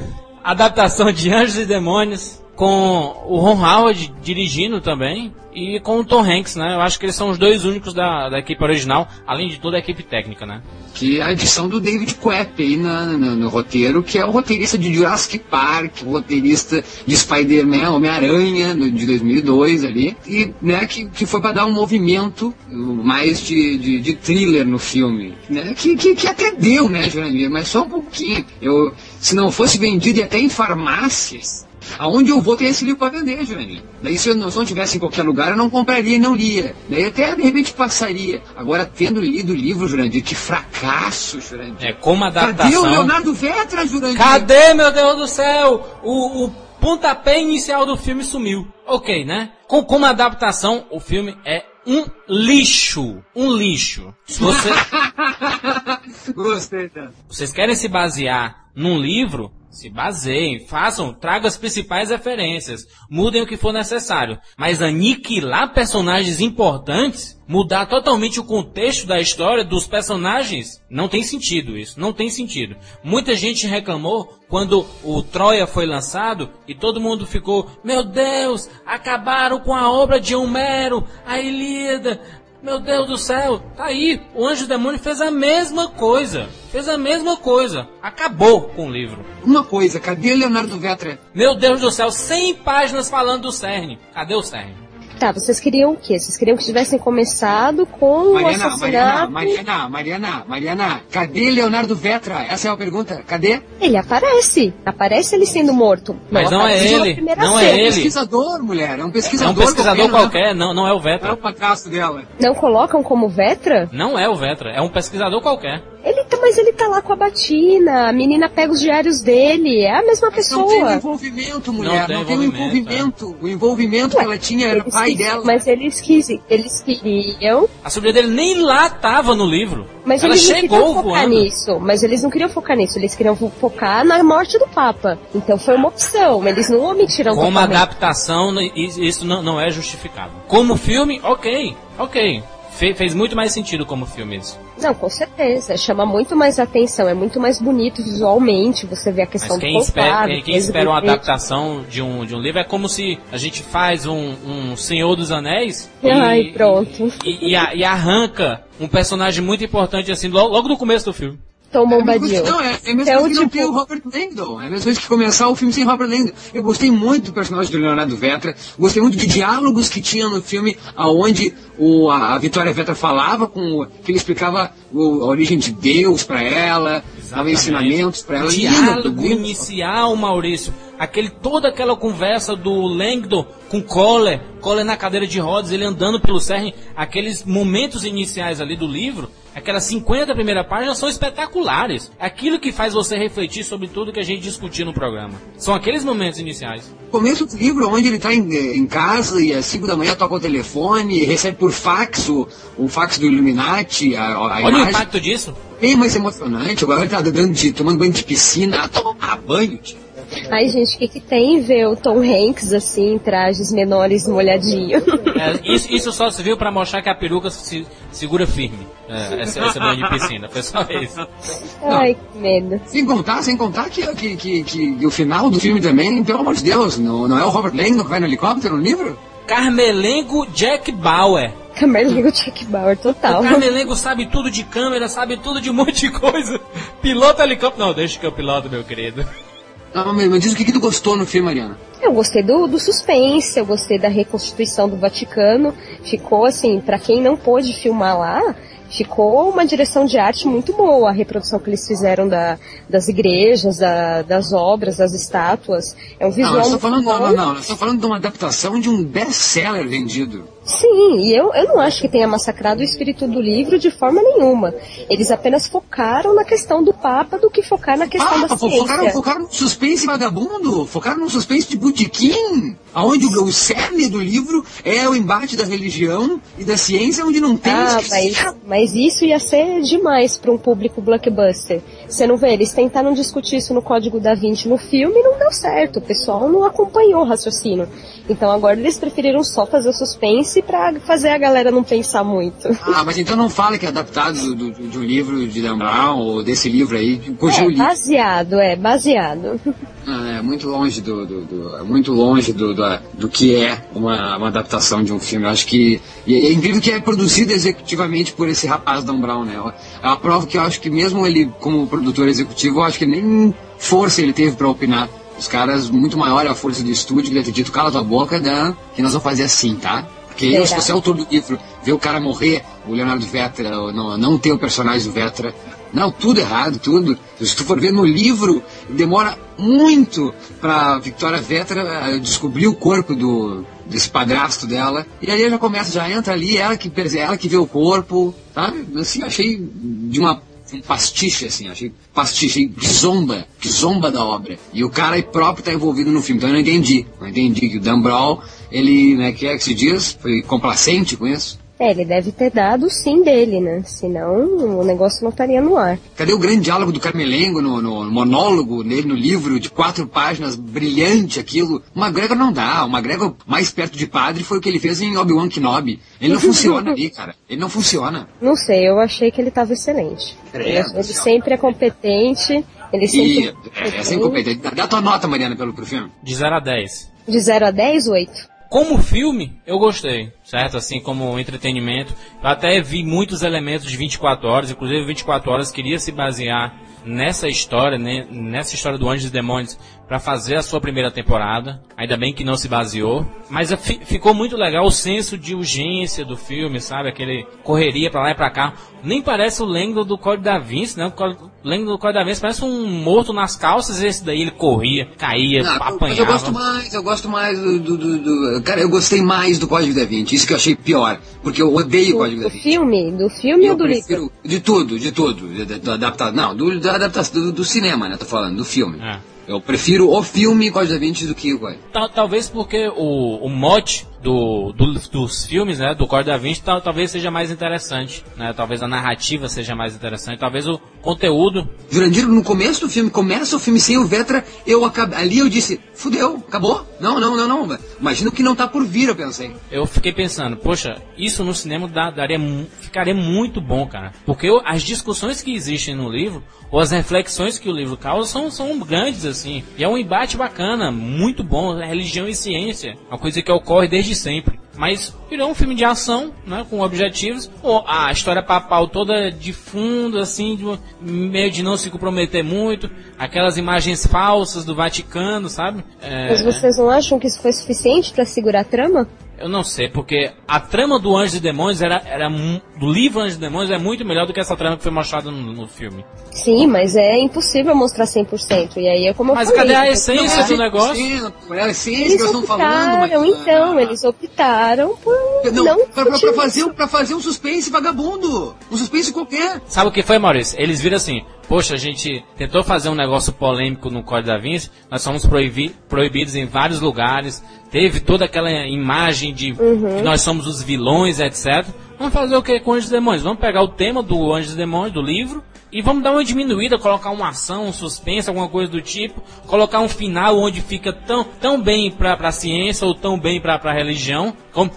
Adaptação de Anjos e Demônios com o Ron Howard dirigindo também e com o Tom Hanks, né? Eu acho que eles são os dois únicos da, da equipe original, além de toda a equipe técnica, né? Que é a edição do David Quepp aí na, no, no roteiro, que é o roteirista de Jurassic Park, o roteirista de Spider-Man, Homem-Aranha, de 2002 ali, e né, que, que foi para dar um movimento mais de, de, de, thriller no filme, né? Que, que, que até deu, né, Jurandir? Mas só um pouquinho. Eu, se não fosse vendido até em farmácias, Aonde eu vou ter esse livro para vender, Jurandir? Daí se eu, não, se eu não tivesse em qualquer lugar, eu não compraria e não lia. Daí até de repente passaria. Agora, tendo lido o livro, Jurandir, que fracasso, Jurandir. É como adaptação. Cadê o Leonardo Vetra, Jurandir? Cadê, meu Deus do céu? O, o pontapé inicial do filme sumiu. Ok, né? Com, como adaptação, o filme é um lixo. Um lixo. Se você... Gostei, tá? Vocês querem se basear num livro? Se baseiem, façam, tragam as principais referências, mudem o que for necessário. Mas aniquilar personagens importantes, mudar totalmente o contexto da história dos personagens, não tem sentido isso, não tem sentido. Muita gente reclamou quando o Troia foi lançado e todo mundo ficou, meu Deus, acabaram com a obra de Homero, a Ilíada, meu Deus do céu, tá aí. O Anjo Demônio fez a mesma coisa. Fez a mesma coisa. Acabou com o livro. Uma coisa, cadê Leonardo Vetra? Meu Deus do céu, 100 páginas falando do CERN. Cadê o CERN? Tá, vocês queriam o quê? Vocês queriam que tivessem começado com Mariana, o assassinato... Mariana, Mariana, Mariana, Mariana, cadê Leonardo Vetra? Essa é a pergunta, cadê? Ele aparece, aparece ele sendo morto. Mas não, não é ele, não é ele. É um pesquisador, mulher, é um pesquisador É um pesquisador qualquer, qualquer não, não é o Vetra. É o padrasto dela. Não colocam como Vetra? Não é o Vetra, é um pesquisador qualquer. Ele tá, mas ele tá lá com a batina, a menina pega os diários dele, é a mesma Mas Não tem pessoa. envolvimento, mulher. tem Não tem, o envolvimento, envolvimento. O envolvimento que ela tinha era o pai quis- dela. Mas eles, quis, eles queriam, A sobrinha dele nem lá tava no livro. mas Ela eles não chegou queriam focar voando. nisso. Mas eles não queriam focar nisso, eles queriam fo- focar na morte do Papa. Então foi uma opção, eles não omitiram Como totalmente. adaptação, isso isso não, não é justificado. Como filme, ok, ok. Fe- fez muito mais sentido como filme isso. Não, com certeza. Chama muito mais atenção, é muito mais bonito visualmente. Você vê a questão Mas quem do espera, contato, quem, quem espera uma adaptação de um, de um livro é como se a gente faz um, um Senhor dos Anéis Ai, pronto. e, e a- e arranca um personagem muito importante assim logo, logo no começo do filme. Tom É a mesma Bombadil. coisa- Não, é, é a mesma Então, coisa que não tipo- ter o Robert Langdon. É a mesma coisa que começar o filme sem Robert Langdon. Eu gostei muito do personagem do Leonardo Vetra. Gostei muito de diálogos que tinha no filme, aonde o, a, a Vitória Vetra falava com o, que ele explicava o- a origem de Deus pra ela, dava ensinamentos pra ela. Diálogo inicial, Maurício. Aquele, toda aquela conversa do Langdon com Coller, Coller na cadeira de rodas, ele andando pelo CERN, aqueles momentos iniciais ali do livro, aquelas 50 primeiras páginas são espetaculares. Aquilo que faz você refletir sobre tudo que a gente discutiu no programa. São aqueles momentos iniciais. Começo do livro, onde ele está em, em casa e às 5 da manhã toca o telefone, recebe por fax o, o fax do Illuminati, a, a Olha o imagem. impacto disso. Bem mais emocionante. Agora ele tá dando de, tomando banho de piscina, tomar banho, tio. Ai, gente, o que, que tem ver o Tom Hanks assim, em trajes menores molhadinho? É, isso, isso só se viu pra mostrar que a peruca se segura firme. É, esse, esse banho de piscina. Foi só isso. Ai, que medo. Sem contar, sem contar que, que, que, que o final do filme também, pelo amor de Deus, não, não é o Robert Langdon que vai no helicóptero no livro? Carmelengo Jack Bauer. Camerlingo Chuck Bauer, total. O Carmelengo sabe tudo de câmera, sabe tudo de um monte de coisa. Pilota helicóptero. Não, deixa que eu piloto, meu querido. Não, mas mas diz o que, que tu gostou no filme, Mariana. Eu gostei do, do suspense, eu gostei da reconstituição do Vaticano. Ficou assim, pra quem não pôde filmar lá, ficou uma direção de arte muito boa. A reprodução que eles fizeram da, das igrejas, da- das obras, das estátuas. É um Não, visual muito estamos falando, não, não, não, nós estamos falando de uma adaptação de um best-seller vendido. Sim, e eu, eu não acho que tenha massacrado o espírito do livro de forma nenhuma. Eles apenas focaram na questão do Papa do que focar na questão Ah, da ciência. focaram, focaram no suspense vagabundo, focaram no suspense de botequim, aonde o, o cerne do livro é o embate da religião e da ciência, onde não tem... Ah, mas, mas isso ia ser demais para um público blockbuster. Você não vê? Eles tentaram discutir isso no Código da Vinci no filme e não deu certo. O pessoal não acompanhou o raciocínio. Então agora eles preferiram só fazer o suspense para fazer a galera não pensar muito. Ah, mas então não fala que é adaptado do, do- de um livro de Dan Brown ou desse livro aí, cujo É, livro baseado, é, baseado. Ah, é muito longe do, do, do- é muito longe do, do, do que é uma, uma adaptação de um filme. Eu acho que e é incrível que é produzido executivamente por esse rapaz Dan Brown, né? É uma prova que eu acho que mesmo ele como produtor executivo, eu acho que nem força ele teve para opinar. Os caras muito maior é a força do estúdio que deve ter dito cala tua boca, Dan, que nós vamos fazer assim, tá? Porque eu, se você é autor do livro, ver o cara morrer, o Leonardo Vetra, não, não ter o personagem do Vetra, não, tudo errado, tudo. Se tu for ver no livro, demora muito pra Victoria Vetra eh, descobrir o corpo do desse padrasto dela. E aí já começa, já entra ali, ela que, ela que vê o corpo, sabe? Assim, achei de uma um pastiche, assim, achei pastiche, que zomba, que zomba da obra. E o cara próprio tá envolvido no filme, então eu não entendi. Não entendi que o Dan Brown, ele, né, que é que se diz, foi complacente com isso. É, ele deve ter dado o sim dele, né? Senão o negócio não estaria no ar. Cadê o grande diálogo do Carmelengo no, no monólogo dele no livro de quatro páginas, brilhante aquilo? O McGregor não dá. O McGregor mais perto de padre foi o que ele fez em Obi-Wan Kenobi. Ele não funciona ali, cara. Ele não funciona. Não sei, eu achei que ele estava excelente. Ele, Credo, ele céu. sempre é competente, ele E sempre é, é sem competente. Dá, dá tua nota, Mariana, pelo pro filme. De 0 a 10. De 0 a 10, 8. Como filme, eu gostei, certo? Assim como entretenimento. Eu até vi muitos elementos de 24 horas, inclusive 24 horas queria se basear nessa história, né? nessa história do Anjos e Demônios, para fazer a sua primeira temporada. Ainda bem que não se baseou. Mas ficou muito legal o senso de urgência do filme, sabe? Aquele correria para lá e pra cá. Nem parece o Lendo do Código da Vinci, né? O Lendo do Código da Vinci parece um morto nas calças. Esse daí ele corria, caía, não, apanhava. Mas eu gosto mais, eu gosto mais do, do, do, do, Cara, eu gostei mais do Código da Vinci. Isso que eu achei pior. Porque eu odeio o Código da Vinci. Do filme? Do filme eu ou do livro? De tudo, de tudo. Do, adaptado. Não, do, da adaptação do, do, cinema, né? Tô falando, do filme. É. Eu prefiro o filme Código da Vinci do que o Talvez porque o, o mote do, do, dos filmes, né, do Código da Vinci, tal, talvez seja mais interessante, né? Talvez a narrativa seja mais interessante, talvez o conteúdo. Jurandir, no começo do filme, começa o filme sem o Vetra, eu acabei, ali eu disse, fudeu, acabou? Não, não, não, não. Imagina o que não tá por vir, eu pensei. Eu fiquei pensando, poxa, isso no cinema dá, daria, ficaria muito bom, cara. Porque eu, as discussões que existem no livro, ou as reflexões que o livro causa, são, são grandes, assim. E é um embate bacana, muito bom, religião e ciência. Uma coisa que ocorre desde desde sempre. Mas virou um filme de ação, né, com objetivos. A história papal toda de fundo, assim, de, meio de não se comprometer muito. Aquelas imagens falsas do Vaticano, sabe? É... Mas vocês não acham que isso foi suficiente para segurar a trama? Eu não sei, porque a trama do Anjos e Demônios era, era do livro Anjos e Demônios é muito melhor do que essa trama que foi mostrada no, no filme. Sim, mas é impossível mostrar 100%. E aí é como mas eu falei. Mas cadê a essência do negócio? Sim, é a essência eles que estão falando. Mas... então, eles optaram por não, não pra, pra, pra, fazer, pra fazer um suspense vagabundo. Um suspense qualquer. Sabe o que foi, Maurício? Eles viram assim, poxa, a gente tentou fazer um negócio polêmico no Código da Vinci, nós somos proibi proibidos em vários lugares, teve toda aquela imagem de uhum. que nós somos os vilões, etc. Vamos fazer o que com Anjos e Demônios? Vamos pegar o tema do Anjos e Demônios, do livro, e vamos dar uma diminuída, colocar uma ação, um suspense, alguma coisa do tipo, colocar um final onde fica tão, tão bem para a ciência ou tão bem para a religião. Como,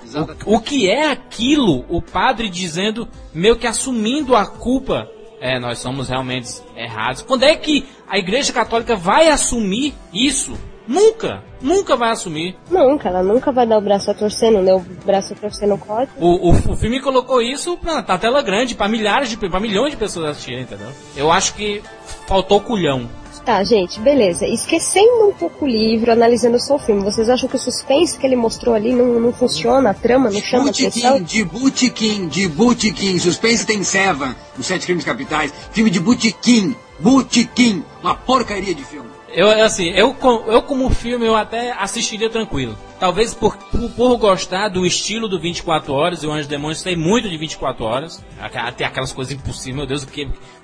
o, o que é aquilo? O padre dizendo, meio que assumindo a culpa é, nós somos realmente errados. Quando é que a Igreja Católica vai assumir isso? Nunca, nunca vai assumir. Nunca, ela nunca vai dar o braço a torcer, não deu o braço a torcer no código. O, o, o filme colocou isso pra, pra tela grande, pra milhares de pra milhões de pessoas assistirem, entendeu? Eu acho que faltou culhão. Tá, gente, beleza. Esquecendo um pouco o livro, analisando só o filme, vocês acham que o suspense que ele mostrou ali não, não funciona? A trama não chama atenção? De butiquim, de butiquim. Suspense tem Seven, os Sete Crimes Capitais. Filme de butiquim, butiquim. Uma porcaria de filme. Eu, assim, eu, eu como filme, eu até assistiria tranquilo. Talvez por, por, por, gostar do estilo do 24 Horas, e o Anjo Demônios tem muito de 24 Horas. Até aquelas coisas impossíveis, meu Deus, o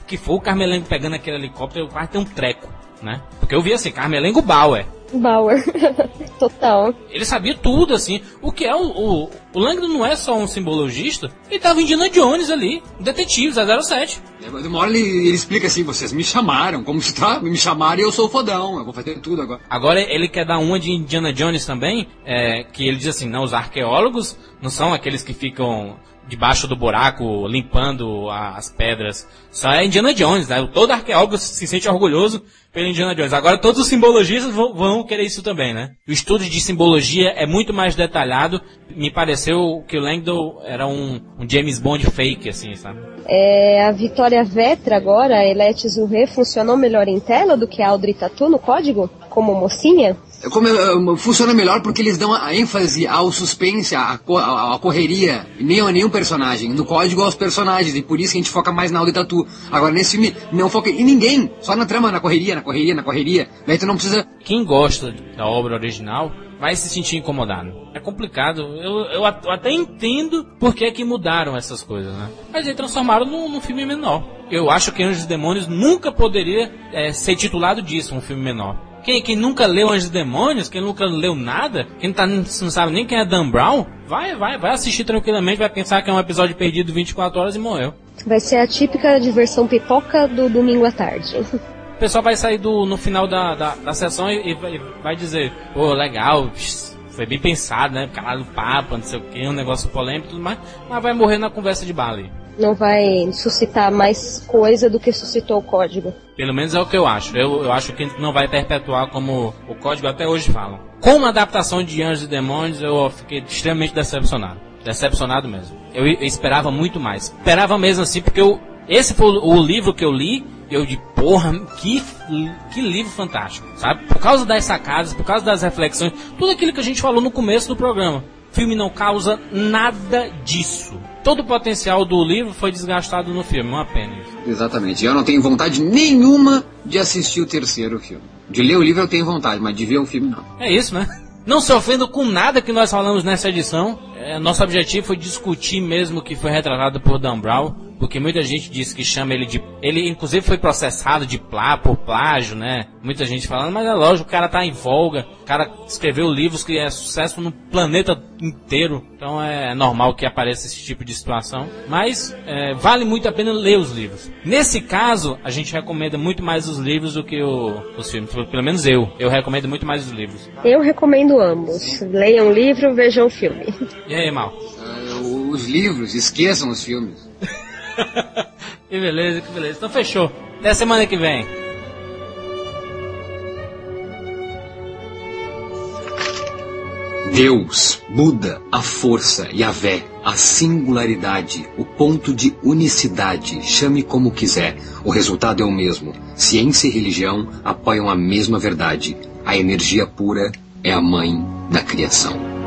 que, foi o Carmelengo pegando aquele helicóptero, quase tem um treco, né? Porque eu vi assim, Carmelengo Bauer. Bauer, total. Ele sabia tudo, assim. O que é o. O, o Langdon não é só um simbologista, ele tava Indiana Jones ali, um detetive, 007. É, uma hora ele, ele, explica assim: vocês me chamaram, como se tá, me chamaram e eu sou o fodão, eu vou fazer tudo agora. Agora ele quer dar uma de Indiana Jones também, é, que ele diz assim: não, os arqueólogos não são aqueles que ficam debaixo do buraco, limpando as pedras. Só é Indiana Jones, né? Todo arqueólogo se sente orgulhoso pelo Indiana Jones. Agora todos os simbologistas vão, vão, querer isso também, né? O estudo de simbologia é muito mais detalhado. Me pareceu que o Langdon era um, um James Bond fake, assim, sabe? É, a Vitória Vetra agora, a Elete Zurre, funcionou melhor em tela do que a Audrey Tatu no código? Como mocinha? Como, uh, funciona melhor porque eles dão a ênfase ao suspense, à, à, correria, nem a nenhum personagem. No código aos personagens, e por isso que a gente foca mais na Audi Tatu. Agora nesse filme não foca em ninguém, só na trama, na correria, na correria, na correria. Daí tu não precisa. Quem gosta da obra original vai se sentir incomodado. É complicado. Eu, eu, até entendo por que, que mudaram essas coisas, né? Mas eles transformaram num, num filme menor. Eu acho que Anjos e Demônios nunca poderia é, ser titulado disso, um filme menor. Quem, quem nunca leu Anjos e Demônios, quem nunca leu nada, quem tá, não sabe nem quem é Dan Brown, vai, vai, vai assistir tranquilamente, vai pensar que é um episódio perdido 24 horas e morreu. Vai ser a típica diversão pipoca do domingo à tarde. O pessoal vai sair do, no final da, da, da sessão e, e, vai dizer, pô, legal, foi bem pensado, né? Caralho, papo, não sei o que, um negócio polêmico e tudo mais, mas vai morrer na conversa de bala não vai suscitar mais coisa do que suscitou o código. Pelo menos é o que eu acho. Eu, eu acho que não vai perpetuar como o código até hoje fala. Com a adaptação de Anjos e Demônios, eu fiquei extremamente decepcionado. Decepcionado mesmo. Eu, esperava muito mais. Esperava mesmo assim, porque eu, esse foi o, o livro que eu li eu de porra, que, que livro fantástico, sabe? Por causa das sacadas, por causa das reflexões, tudo aquilo que a gente falou no começo do programa. O filme não causa nada disso. Todo o potencial do livro foi desgastado no filme, uma pena. Exatamente. Eu não tenho vontade nenhuma de assistir o terceiro filme. De ler o livro eu tenho vontade, mas de ver o filme não. É isso, né? Não se ofenda com nada que nós falamos nessa edição. É, nosso objetivo foi discutir mesmo o que foi retratado por Dan Brown, porque muita gente diz que chama ele de. Ele, inclusive, foi processado de plá, por plágio, né? Muita gente falando, mas é lógico, o cara tá em folga, o cara escreveu livros que é sucesso no planeta inteiro, então é normal que apareça esse tipo de situação. Mas é, vale muito a pena ler os livros. Nesse caso, a gente recomenda muito mais os livros do que o, os filmes, pelo menos eu. Eu recomendo muito mais os livros. Eu recomendo ambos. Leiam o livro, vejam o filme. E aí, Mal? Uh, os livros, esqueçam os filmes. Que beleza, que beleza. Então fechou. Até semana que vem. Deus, Buda, a força, Yahvé, a singularidade, o ponto de unicidade, chame como quiser, o resultado é o mesmo. Ciência e religião apoiam a mesma verdade. A energia pura é a mãe da criação.